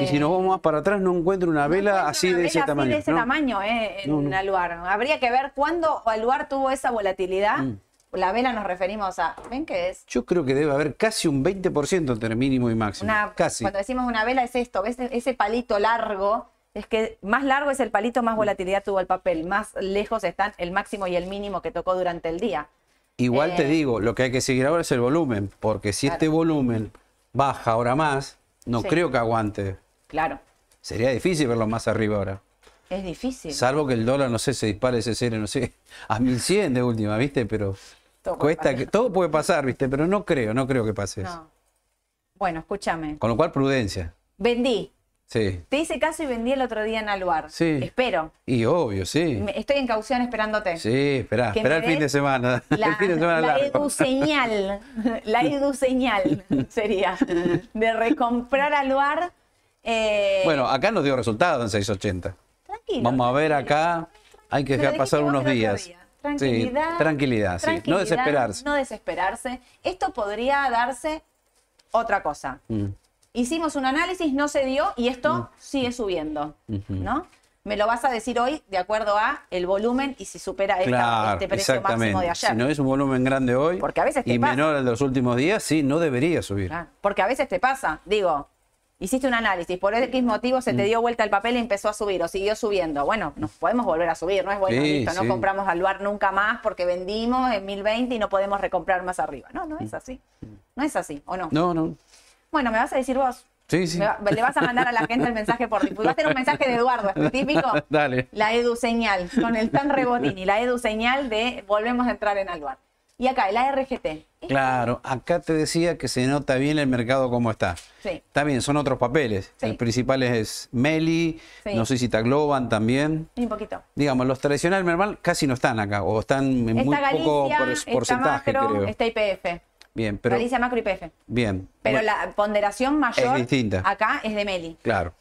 Y si nos vamos más para atrás, no encuentro una vela encuentro así una de vela ese así tamaño. de ese ¿no? tamaño, eh, en No, no. Aluar. Habría que ver cuándo Aluar tuvo esa volatilidad. Mm. La vela nos referimos a, ¿ven qué es? Yo creo que debe haber casi un 20% entre mínimo y máximo. Una, casi. Cuando decimos una vela es esto, ¿ves? Ese palito largo, es que más largo es el palito, más volatilidad tuvo el papel, más lejos están el máximo y el mínimo que tocó durante el día. Igual te Eh, digo, lo que hay que seguir ahora es el volumen, porque si Claro. este volumen baja ahora más, no Sí. creo que aguante. Claro, Sería difícil verlo más arriba ahora. es difícil. Salvo que el dólar, no sé, se dispare ese cero, no sé, a 1100 de última, ¿viste? Pero Todo cuesta que todo puede pasar, ¿viste? Pero no creo, no creo que pase eso. No. Bueno, escúchame. Con lo cual, prudencia. Vendí. Sí. Te hice caso y vendí el otro día en Aluar. Sí. Espero. Y obvio, sí. Me- Estoy en caución esperándote. Sí, espera, Que espera me el fin de des semana. La, el fin de semana la largo. edu señal, la edu señal sería de recomprar Aluar. Eh, Bueno, acá nos dio resultado en 680. tranquilo, Vamos a ver acá. Hay que dejar pasar vos unos el otro días. día. Tranquilidad. Sí, tranquilidad, sí. No tranquilidad, desesperarse. No desesperarse. Esto podría darse otra cosa. Mm. Hicimos un análisis, no se dio y esto sigue subiendo, ¿no? Me lo vas a decir hoy de acuerdo a el volumen y si supera esta- Claro, este precio máximo de ayer. Si no es un volumen grande hoy Porque a veces te y pasa. menor al de los últimos días, sí, no debería subir. Claro, Porque a veces te pasa, digo, hiciste un análisis, por X motivo se Mm. te dio vuelta el papel y empezó a subir o siguió subiendo. Bueno, nos podemos volver a subir, no es bueno, Sí, listo, no compramos al lugar nunca más porque vendimos en 1020 y no podemos recomprar más arriba. No, no es así. No es así, ¿o no? Mm. No, no. Bueno, me vas a decir vos. Sí, sí. Va- le vas a mandar a la gente el mensaje por difusión. Va a ser un mensaje de Eduardo, específico. Dale. La edu señal, con el tan rebotini, la edu señal de volvemos a entrar en Alvar. Y acá, el ARGT. Claro, acá te decía que se nota bien el mercado como está. Sí. Está bien, son otros papeles. Sí. El principal es Meli, Sí. no sé si Tagloban también. Un poquito. Digamos, los tradicionales normal casi no están acá, o están en muy Galicia, poco por- está porcentaje, Macro, creo. está IPF. Bien, pero Galicia, Macro y IPF. bien. Pero Bueno, la ponderación mayor Es distinta. acá es de Meli. Claro.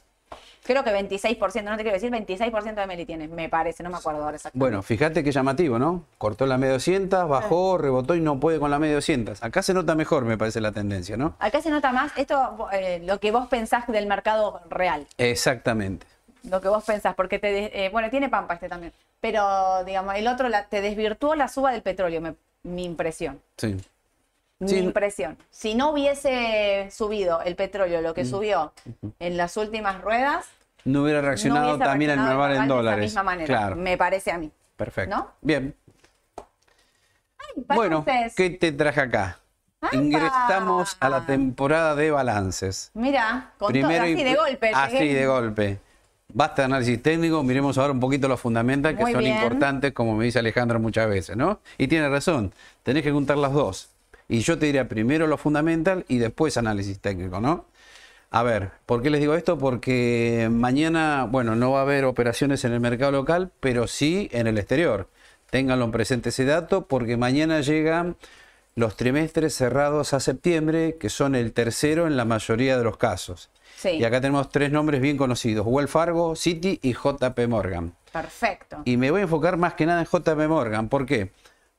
Creo que 26%, no te quiero decir, 26% de Meli tiene, me parece, no me acuerdo ahora exactamente. Bueno, fíjate qué llamativo, ¿no? Cortó la media 200, bajó, rebotó y no puede con la media 200. Acá se nota mejor, me parece la tendencia, ¿no? Acá se nota más esto, eh, lo que vos pensás del mercado real. Exactamente. Lo que vos pensás, porque te. eh, bueno, tiene pampa este también. Pero, digamos, el otro la- te desvirtuó la suba del petróleo, me- mi impresión. Sí. Mi impresión. Si no hubiese subido el petróleo lo Mm. que subió en las últimas ruedas, No hubiera reaccionado también reaccionado Merval en de dólares. esa misma manera, Claro. me parece a mí. Perfecto. ¿No? Bien. Bueno, ¿qué te traje acá? ¡Apa! Ingresamos a la temporada de balances. Mira, con todo, así de golpe. Así llegué. de golpe. Basta de análisis técnico, miremos ahora un poquito los fundamentales que Muy son bien. importantes, como me dice Alejandro muchas veces, ¿no? Y tiene razón, tenés que juntar las dos. Y yo te diría primero lo fundamental y después análisis técnico, ¿no? A ver, ¿por qué les digo esto? Porque mañana, bueno, no va a haber operaciones en el mercado local, pero sí en el exterior. Ténganlo en presente ese dato, porque mañana llegan los trimestres cerrados a septiembre, que son el tercero en la mayoría de los casos. Sí, Y acá tenemos tres nombres bien conocidos, Wells Fargo, Citi y JP Morgan. perfecto. Y me voy a enfocar más que nada en JP Morgan. ¿Por qué?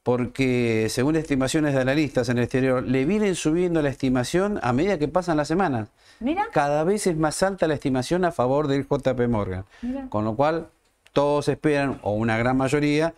Porque según estimaciones de analistas en el exterior, le vienen subiendo la estimación a medida que pasan las semanas. Mira, Cada vez es más alta la estimación a favor del JP Morgan. Mira. Con lo cual, todos esperan, o una gran mayoría,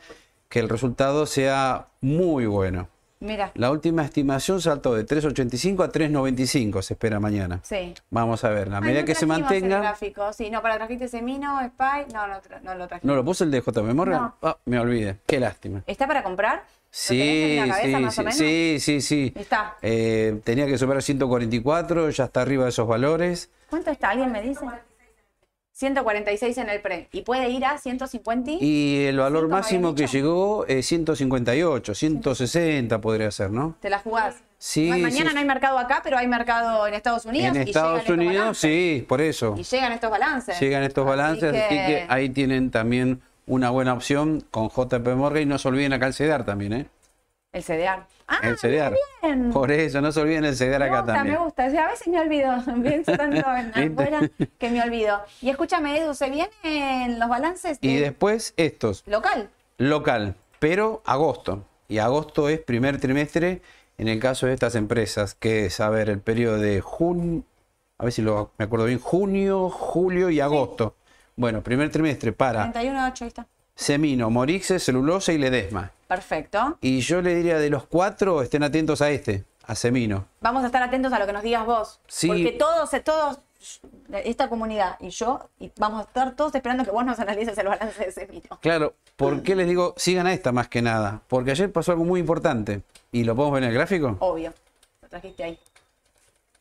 que el resultado sea muy bueno. Mira. La última estimación saltó de 3.85 a 3.95, se espera mañana. Sí. Vamos a ver, a medida no que se trajimos el mantenga... gráfico. Sí, no, para trajiste Semino, Spy, no, no, no lo trajiste. ¿No lo puse el de JP Morgan? No. Ah, me olvidé, qué lástima. ¿Está para comprar? ¿Lo tenés Sí, cabeza sí, más o sí, menos? sí, sí, sí. Está. Eh, tenía que superar 144, ya está arriba de esos valores. ¿Cuánto está? ¿Alguien me dice? 146 en el pre. ¿Y puede ir a 150? Y el valor 100 me máximo que llegó es 158, 160 podría ser, ¿no? ¿Te la jugás? Sí, Ma- Mañana sí. no hay mercado acá, pero hay mercado en Estados Unidos. En y Estados Unidos, sí, por eso. Y llegan estos balances. Llegan estos Así balances, así que ahí tienen también una buena opción con JP Morgan y no se olviden acá el CEDAR también, ¿eh? El CDR. Ah, el CDR. bien. Por eso, no se olviden el CDR Me acá gusta, también. me gusta. Sea, a veces me olvido. Pienso tanto en ¿Viste? afuera que me olvido. Y escúchame, Edu, ¿se vienen los balances de Y después estos, local? local, pero agosto. Y agosto es primer trimestre en el caso de estas empresas, que es, a ver, el periodo de junio, a ver si lo, me acuerdo bien, junio, julio y agosto. Bueno, primer trimestre para 31 de 8, ahí está. Semino, Morixe, Celulosa y Ledesma. Perfecto. Y yo le diría de los cuatro, estén atentos a este, a Semino. Vamos a estar atentos a lo que nos digas vos. Sí. Porque todos, todos, esta comunidad y yo, y vamos a estar todos esperando que vos nos analices el balance de ese vino. Claro, ¿por qué les digo sigan a esta más que nada? Porque ayer pasó algo muy importante. ¿Y lo podemos ver en el gráfico? Obvio. Lo trajiste ahí.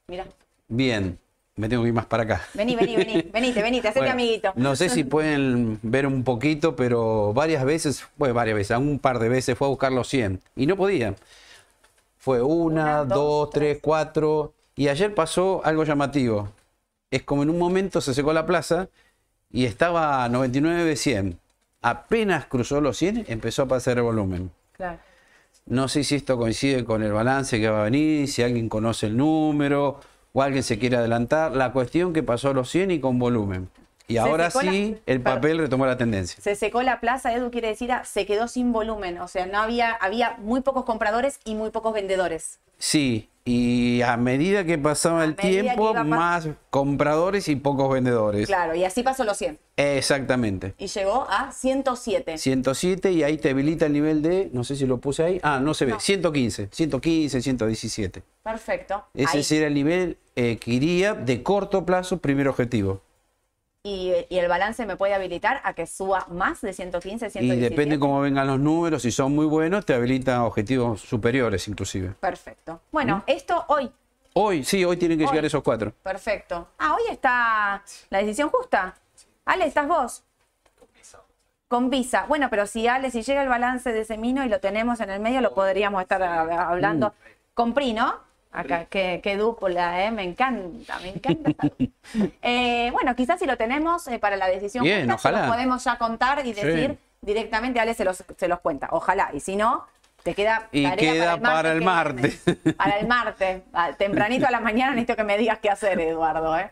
Mira. Bien, me tengo que ir más para acá. Vení, vení, vení. Venite, venite, hacete Bueno, amiguito. No sé si pueden ver un poquito, pero varias veces, bueno, varias veces, un par de veces fue a buscar los 100 y no podían. Fue una, Una, dos, dos, tres, cuatro. Y ayer pasó algo llamativo. Es como en un momento se secó la plaza y estaba a 99 de 100. Apenas cruzó los 100, empezó a pasar el volumen. Claro. No sé si esto coincide con el balance que va a venir, si alguien conoce el número o alguien se quiere adelantar. La cuestión que pasó a los 100 y con volumen. Y ahora la- sí, el Perdón. papel retomó la tendencia. Se secó la plaza, Edu quiere decir, ah, se quedó sin volumen. O sea, no había, había muy pocos compradores y muy pocos vendedores. Sí, y a medida que pasaba el tiempo, más compradores y pocos vendedores. Claro, y así pasó los 100. Exactamente. Y llegó a 107. 107 y ahí te habilita el nivel de, no sé si lo puse ahí, ah, no se ve, No. 115, 115, 117. Perfecto. Ese Ahí. sería el nivel eh, que iría de corto plazo, primer objetivo. Y, y el balance me puede habilitar a que suba más de 115, Y 117. depende cómo vengan los números, si son muy buenos, te habilita objetivos superiores inclusive. Perfecto. Bueno, esto hoy. Hoy, sí, hoy tienen que Hoy. llegar esos cuatro. Perfecto. Ah, hoy está la decisión justa. Ale, ¿estás vos? Con visa. Bueno, pero si Ale, si llega el balance de Semino y lo tenemos en el medio, lo podríamos estar a- hablando. Con PRI, ¿no? Acá, qué, qué dupla, ¿eh? Me encanta, me encanta. Eh, bueno, quizás si lo tenemos eh, para la decisión Bien, justa, se ojalá. lo podemos ya contar y Sí. decir directamente, Ale se los, se los cuenta. Ojalá. Y si no, te queda Y tarea queda para el martes. Para el martes. Ah, Tempranito a la mañana necesito que me digas qué hacer, Eduardo, ¿eh?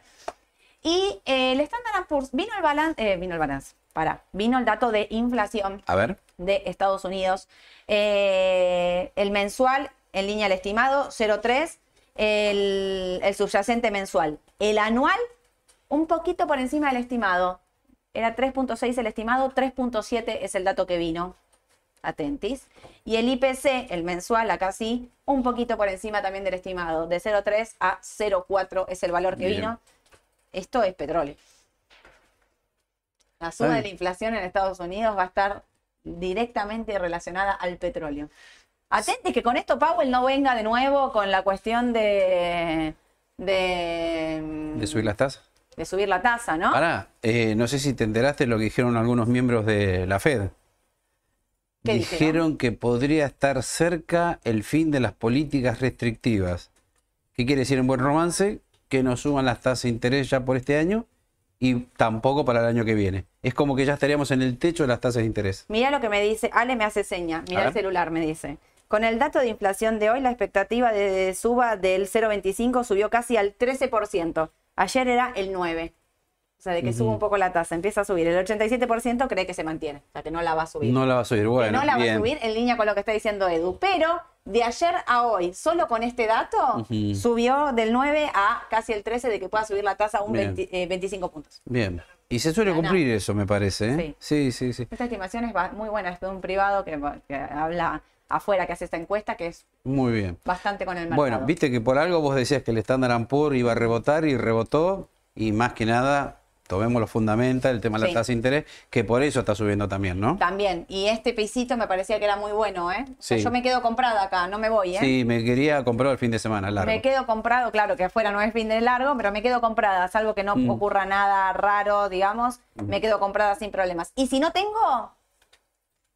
Y eh, el Standard Poor's, vino el balance, vino el balance, para, vino el dato de inflación A ver. de Estados Unidos. Eh, el mensual en línea al estimado 0,3, el, el subyacente mensual. El anual un poquito por encima del estimado. Era 3.6 el estimado, 3.7 es el dato que vino. Atentis. Y el IPC, el mensual, acá sí, un poquito por encima también del estimado. De 0,3 a 0,4 es el valor que Bien. vino. Esto es petróleo. La Está de la inflación en Estados Unidos va a estar directamente relacionada al petróleo. Atente que con esto Powell no venga de nuevo con la cuestión de de, De subir las tasas. de subir la tasa, ¿no? Pará, eh, no sé si te enteraste lo que dijeron algunos miembros de la Fed. ¿Qué dijeron que podría estar cerca el fin de las políticas restrictivas. ¿Qué quiere decir en buen romance? Que no suban las tasas de interés ya por este año y tampoco para el año que viene. Es como que ya estaríamos en el techo de las tasas de interés. Mira lo que me dice, Ale me hace seña, mira el celular, me dice. Con el dato de inflación de hoy, la expectativa de suba del 0,25 subió casi al 13%. Ayer era el 9%. O sea, de que suba un poco la tasa, empieza a subir. El 87% cree que se mantiene, o sea, que no la va a subir. No la va a subir. que Bueno, no la va a subir en línea con lo que está diciendo Edu. Pero de ayer a hoy, solo con este dato, subió del 9 a casi el 13 de que pueda subir la tasa un Bien. 20 eh, 25 puntos. Bien. Y se suele cumplir eso, me parece. ¿eh? Sí, sí, sí. Esta estimación es muy buena, es de un privado que, que habla afuera, que hace esta encuesta, que es Muy bien. bastante con el mercado. Bueno, viste que por algo vos decías que el Standard Poor's iba a rebotar y rebotó. Y más que nada, tomemos lo fundamental, el tema de la Sí. tasa de interés, que por eso está subiendo también, ¿no? También, y este pisito me parecía que era muy bueno, ¿eh? O sea, Sí. yo me quedo comprada acá, no me voy, ¿eh? Sí, me quería comprar el fin de semana largo. Me quedo comprado, claro que afuera no es fin de largo, pero me quedo comprada, salvo que no Mm. ocurra nada raro, digamos, me quedo comprada sin problemas. Y si no tengo,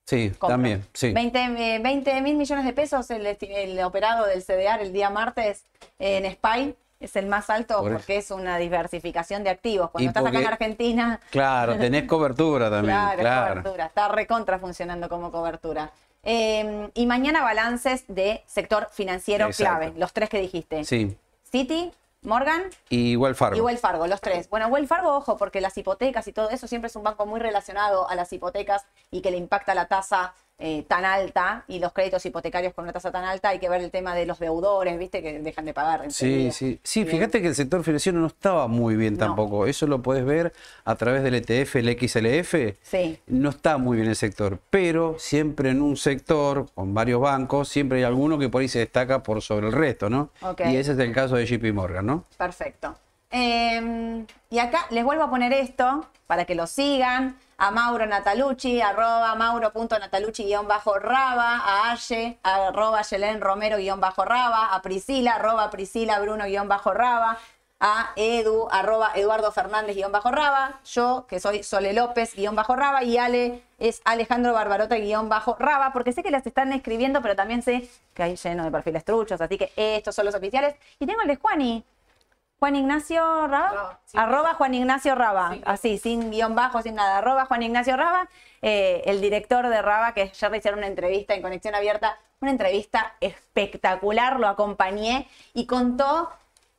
Sí, compro. también, sí. 20 eh, 20 mil millones de pesos el, operado del CDR el día martes en SPY es el más alto Por porque es una diversificación de activos. Cuando Y estás acá en Argentina, Claro, tenés cobertura también, claro, claro. cobertura. Está recontra funcionando como cobertura. Eh, y mañana balances de sector financiero Exacto. clave, los tres que dijiste. Sí. City, Morgan Y igual Fargo. y Wells Fargo, los tres. Bueno, Wells Fargo, ojo, porque las hipotecas y todo eso siempre es un banco muy relacionado a las hipotecas y que le impacta la tasa eh, tan alta y los créditos hipotecarios con una tasa tan alta. Hay que ver el tema de los deudores, ¿viste? Que dejan de pagar. Sí, sí. Sí, Bien. fíjate que el sector financiero no estaba muy bien No. tampoco. Eso lo puedes ver a través del ETF, el XLF. Sí. No está muy bien el sector, pero siempre en un sector con varios bancos, siempre hay alguno que por ahí se destaca por sobre el resto, ¿no? Y ese es el caso de JP Morgan, ¿no? Perfecto. Eh, y acá les vuelvo a poner esto para que lo sigan. A Mauro Natalucci, arroba mauro.natalucci-raba, a Aye, arroba Yelén Romero-raba, a Priscila, arroba Priscila Bruno-raba, a Edu, arroba Eduardo Fernández-raba, yo, que soy Sole López-raba, y Ale es Alejandro Barbarota-raba, porque sé que las están escribiendo, pero también sé que hay lleno de perfiles truchos, así que estos son los oficiales. Y tengo el de Juani, Juan Ignacio Raba, arroba Juan Ignacio Raba, Sí, claro. así, sin guion bajo, sin nada, arroba Juan Ignacio Raba, eh, el director de Raba, que ayer le hicieron una entrevista en Conexión Abierta, una entrevista espectacular, lo acompañé y contó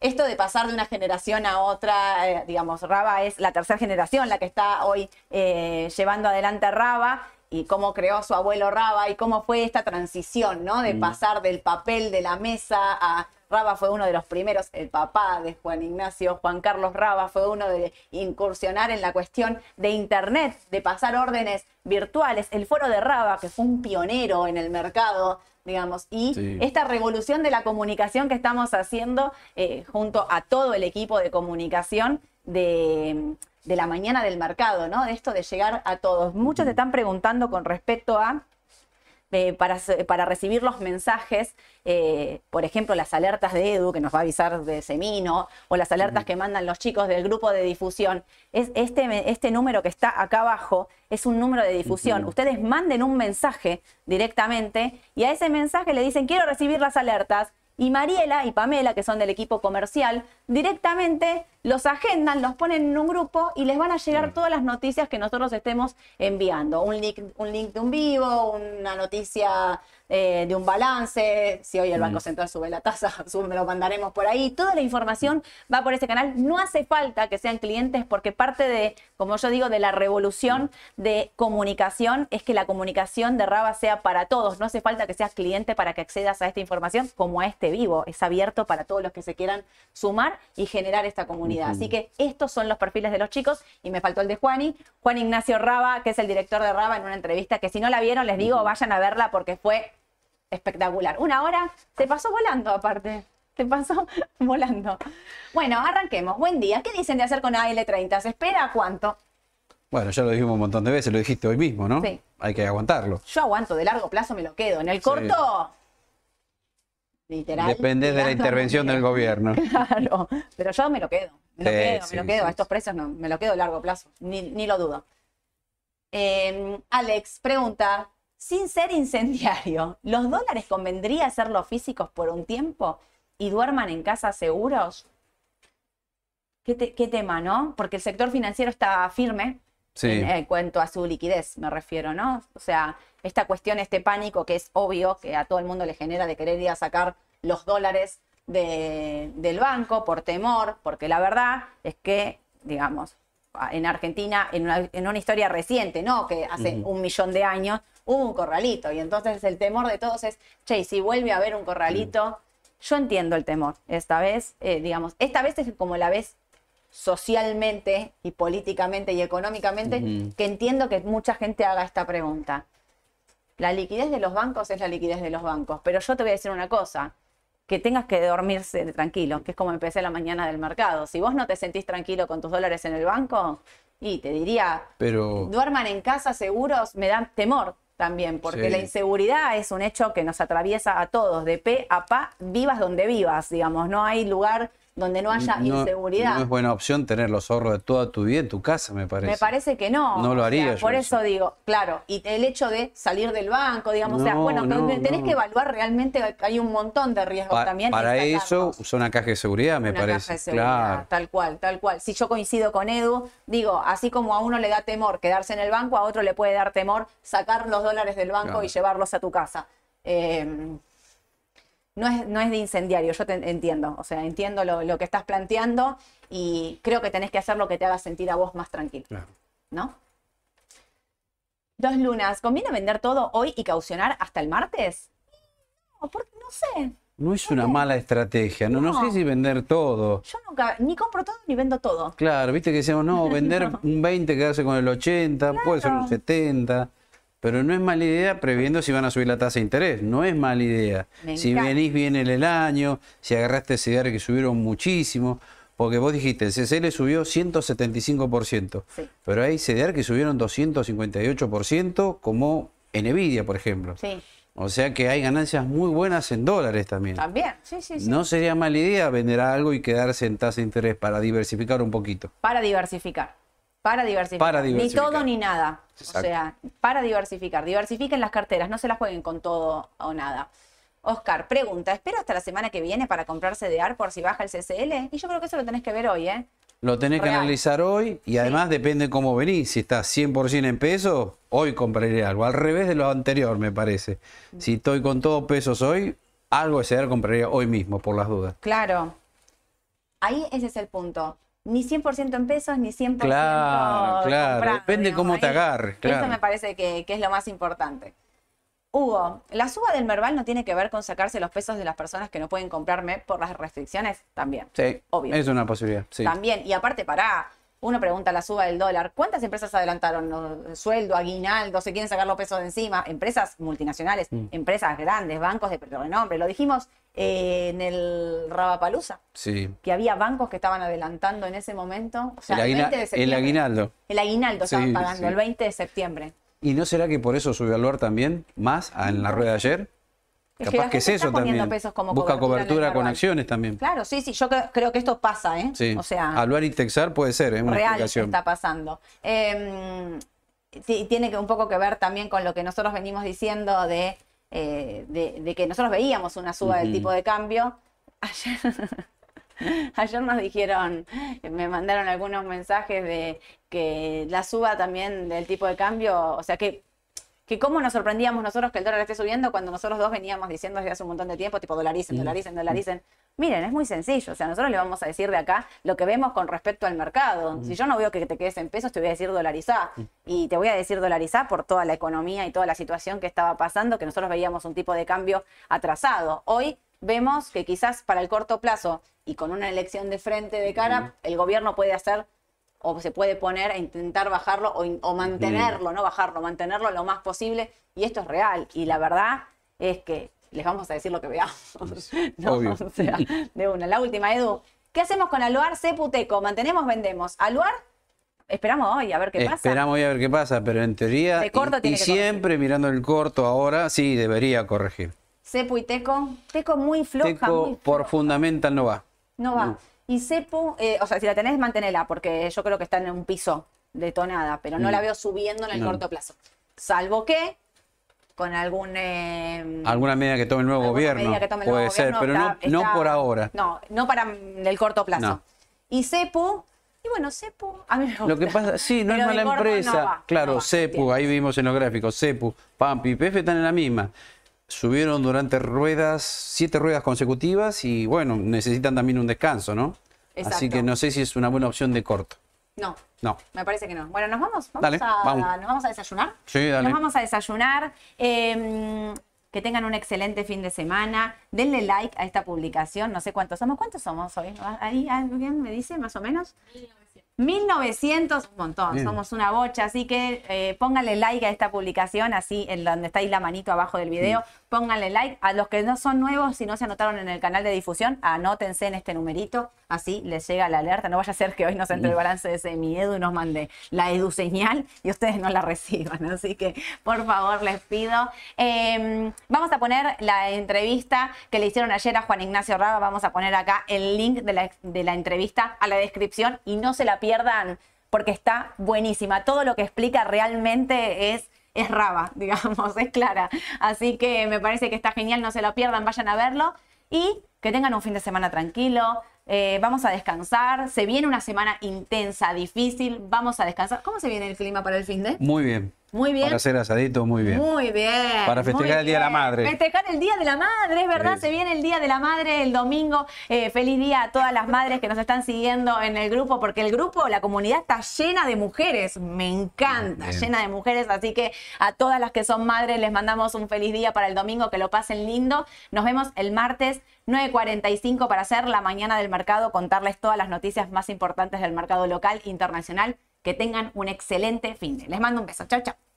esto de pasar de una generación a otra, eh, digamos, Raba es la tercera generación la que está hoy eh, llevando adelante Raba y cómo creó su abuelo Raba y cómo fue esta transición, ¿no? De pasar del papel de la mesa a Raba fue uno de los primeros, el papá de Juan Ignacio, Juan Carlos Raba fue uno de incursionar en la cuestión de Internet, de pasar órdenes virtuales, el foro de Raba, que fue un pionero en el mercado, digamos, y Sí. esta revolución de la comunicación que estamos haciendo eh, junto a todo el equipo de comunicación de, de la mañana del mercado, ¿no? De esto de llegar a todos. Muchos te están preguntando con respecto a eh, para, recibir los mensajes, eh, por ejemplo, las alertas de Edu, que nos va a avisar de Semino, o las alertas que mandan los chicos del grupo de difusión. Es, este, este número que está acá abajo es un número de difusión. Ustedes manden un mensaje directamente y a ese mensaje le dicen, quiero recibir las alertas. Y Mariela y Pamela, que son del equipo comercial, directamente los agendan, los ponen en un grupo y les van a llegar todas las noticias que nosotros estemos enviando. Un link, un link de un vivo, una noticia eh, de un balance, si hoy el Banco Central sube la tasa, sube, lo mandaremos por ahí. Toda la información va por ese canal. No hace falta que sean clientes porque parte de, como yo digo, de la revolución de comunicación es que la comunicación de Raba sea para todos. No hace falta que seas cliente para que accedas a esta información como a este vivo. Es abierto para todos los que se quieran sumar y generar esta comunidad. Así que estos son los perfiles de los chicos y me faltó el de Juani. Juan Ignacio Raba, que es el director de Raba en una entrevista que si no la vieron les digo vayan a verla porque fue espectacular. Una hora se pasó volando aparte. Se pasó volando. Bueno, arranquemos. Buen día. ¿Qué dicen de hacer con AL30? ¿Se espera cuánto? Bueno, ya lo dijimos un montón de veces, lo dijiste hoy mismo, ¿no? Sí. Hay que aguantarlo. Yo aguanto, de largo plazo me lo quedo. En el corto, literal. Depende de la intervención del gobierno. Claro, pero yo me lo quedo. Me lo Sí, quedo, sí, me lo quedo. sí. A estos precios no, me lo quedo a largo plazo. Ni, ni lo dudo. Eh, Alex pregunta: sin ser incendiario, ¿los dólares convendría hacerlos físicos por un tiempo y duerman en casa seguros? ¿Qué, te- qué tema, no? Porque el sector financiero está firme Sí. en, en cuanto a su liquidez, me refiero, ¿no? O sea, esta cuestión, este pánico que es obvio que a todo el mundo le genera de querer ir a sacar los dólares de- del banco por temor, porque la verdad es que, digamos, en Argentina, en una, en una historia reciente, ¿no? Que hace un millón de años, hubo un corralito. Y entonces el temor de todos es, che, si vuelve a haber un corralito, yo entiendo el temor, esta vez, eh, digamos, esta vez es como la vez socialmente y políticamente y económicamente que entiendo que mucha gente haga esta pregunta. La liquidez de los bancos es la liquidez de los bancos, pero yo te voy a decir una cosa, que tengas que dormirse tranquilo, que es como empecé la mañana del mercado. Si vos no te sentís tranquilo con tus dólares en el banco, y te diría, Pero duerman en casa seguros, me dan temor también, porque Sí. la inseguridad es un hecho que nos atraviesa a todos, de pe a pa, vivas donde vivas, digamos, no hay lugar donde no haya inseguridad. No es buena opción tener los ahorros de toda tu vida en tu casa, me parece. Me parece que no. No lo haría yo Por eso, digo, claro, y el hecho de salir del banco, digamos, o sea, bueno, tenés que evaluar realmente, hay un montón de riesgos también. Para eso usa una caja de seguridad, me una parece. Caja de seguridad, Tal cual, tal cual. Si yo coincido con Edu, digo, así como a uno le da temor quedarse en el banco, a otro le puede dar temor sacar los dólares del banco y llevarlos a tu casa. Eh, no es, no es de incendiario, yo te entiendo, o sea, entiendo lo, que estás planteando y creo que tenés que hacer lo que te haga sentir a vos más tranquilo. ¿No? Dos lunas, ¿conviene vender todo hoy y caucionar hasta el martes? No, porque no sé. No es una mala estrategia, no, no, sé si vender todo. Yo nunca, ni compro todo ni vendo todo. Claro, viste que decíamos, no, vender un 20, quedarse con el 80, puede ser un 70. Pero no es mala idea previendo si van a subir la tasa de interés. No es mala idea. si venís bien en el año, si agarraste CDR que subieron muchísimo, porque vos dijiste, el CCL subió 175%, pero hay CDR que subieron 258%, como en Nvidia, por ejemplo. O sea que hay ganancias muy buenas en dólares también. También, sí, sí, sí. No sería mala idea vender algo y quedarse en tasa de interés para diversificar un poquito. Para diversificar. Para diversificar. Ni todo ni nada. O sea, para diversificar. Diversifiquen las carteras, no se las jueguen con todo o nada. Oscar, pregunta, ¿espero hasta la semana que viene para comprarse de AR por si baja el CCL? Y yo creo que eso lo tenés que ver hoy, ¿eh? Lo tenés que analizar hoy y además depende cómo venís. Si estás 100% en pesos, hoy compraré algo. Al revés de lo anterior, me parece. Si estoy con todo pesos hoy, algo de CDR compraría hoy mismo, por las dudas. Claro. Ahí ese es el punto ni 100% en pesos, ni 100% Claro, claro, depende cómo te agarres. Eso me parece que, es lo más importante. Hugo, ¿la suba del Merval no tiene que ver con sacarse los pesos de las personas que no pueden comprarme por las restricciones? También. Sí, obvio. Es una posibilidad, sí. También, y aparte, para uno pregunta la suba del dólar. ¿Cuántas empresas adelantaron sueldo, aguinaldo, se quieren sacar los pesos de encima? Empresas multinacionales, mm. empresas grandes, bancos de renombre. Lo dijimos eh, en el Rabapalusa. Sí. Que había bancos que estaban adelantando en ese momento. el, aguinaldo. El aguinaldo estaban pagando el 20 de septiembre. ¿Y no será que por eso subió el valor también más en la rueda de ayer? Capaz que, es eso también. Busca cobertura, con acciones también. Claro, sí, sí, yo creo que esto pasa, ¿eh? Sí. O sea, Aluar y Texar puede ser, es ¿eh? una real está pasando. Eh, tiene que un poco que ver también con lo que nosotros venimos diciendo de, eh, de, que nosotros veíamos una suba del tipo de cambio. Ayer, ayer nos dijeron, me mandaron algunos mensajes de que la suba también del tipo de cambio, o sea que que cómo nos sorprendíamos nosotros que el dólar esté subiendo cuando nosotros dos veníamos diciendo desde hace un montón de tiempo, tipo dolaricen, dolaricen, dolaricen. Miren, es muy sencillo. O sea, nosotros le vamos a decir de acá lo que vemos con respecto al mercado. Si yo no veo que te quedes en pesos, te voy a decir dolarizar. Y te voy a decir dolarizar por toda la economía y toda la situación que estaba pasando, que nosotros veíamos un tipo de cambio atrasado. Hoy vemos que quizás para el corto plazo y con una elección de frente de cara, el gobierno puede hacer o se puede poner a intentar bajarlo o, mantenerlo, no bajarlo, mantenerlo lo más posible. Y esto es real. Y la verdad es que les vamos a decir lo que veamos. Obvio. O sea, de una. La última, Edu. ¿Qué hacemos con Aluar Ceputeco? ¿Mantenemos, vendemos? ¿Aluar? Esperamos hoy a ver qué pasa. Esperamos hoy a ver qué pasa, pero en teoría. y, siempre mirando el corto ahora, sí, debería corregir. Cepu y Teco. Teco muy floja. Teco por fundamental no va. No va. Y Cepu, eh, o sea, si la tenés, manténela, porque yo creo que está en un piso de tonada, pero no la mm. veo subiendo en el corto plazo. Salvo que con algún... Eh, alguna medida que tome el nuevo gobierno. puede ser, pero no, por ahora. No, no para el corto plazo. Y Cepu, y bueno, Cepu, a mí me gusta. Lo que pasa, sí, no es mala empresa. claro, Cepu, ahí vimos en los gráficos, Cepu, Pampi y PF están en la misma subieron durante ruedas, siete ruedas consecutivas y bueno, necesitan también un descanso, ¿no? Así que no sé si es una buena opción de corto. No. No. Me parece que no. Bueno, nos vamos. ¿Vamos, a, ¿Nos vamos a desayunar? Sí, dale. Nos vamos a desayunar. Em, que tengan un excelente fin de semana. Denle like a esta publicación. No sé cuántos somos. ¿Cuántos somos hoy? Ahí alguien me dice más o menos. 1900, un montón, somos una bocha, así que eh, pónganle like a esta publicación, así en donde está ahí la manito abajo del video, pónganle like. A los que no son nuevos, si no se anotaron en el canal de difusión, anótense en este numerito, así les llega la alerta. No vaya a ser que hoy nos entre el balance de ese mi Edu y nos mande la Edu señal y ustedes no la reciban. Así que, por favor, les pido. Em, vamos a poner la entrevista que le hicieron ayer a Juan Ignacio Raba. Vamos a poner acá el link de la, de la entrevista a la descripción y no se la pierdan porque está buenísima. Todo lo que explica realmente es es raba, digamos, es clara. Así que me parece que está genial, no se lo pierdan, vayan a verlo y que tengan un fin de semana tranquilo. Eh, vamos a descansar. Se viene una semana intensa, difícil. Vamos a descansar. ¿Cómo se viene el clima para el fin de? Muy bien. Muy bien. Para hacer asadito, muy bien. Muy bien. Para festejar el Día de la Madre. Festejar el Día de la Madre, es verdad. Se viene el Día de la Madre el domingo. Eh, feliz día a todas las madres que nos están siguiendo en el grupo, porque el grupo, la comunidad está llena de mujeres. Me encanta, llena de mujeres. Así que a todas las que son madres les mandamos un feliz día para el domingo, que lo pasen lindo. Nos vemos el martes 9.45 para hacer la mañana del mercado, contarles todas las noticias más importantes del mercado local e internacional. Que tengan un excelente fin. Les mando un beso. Chao, chao.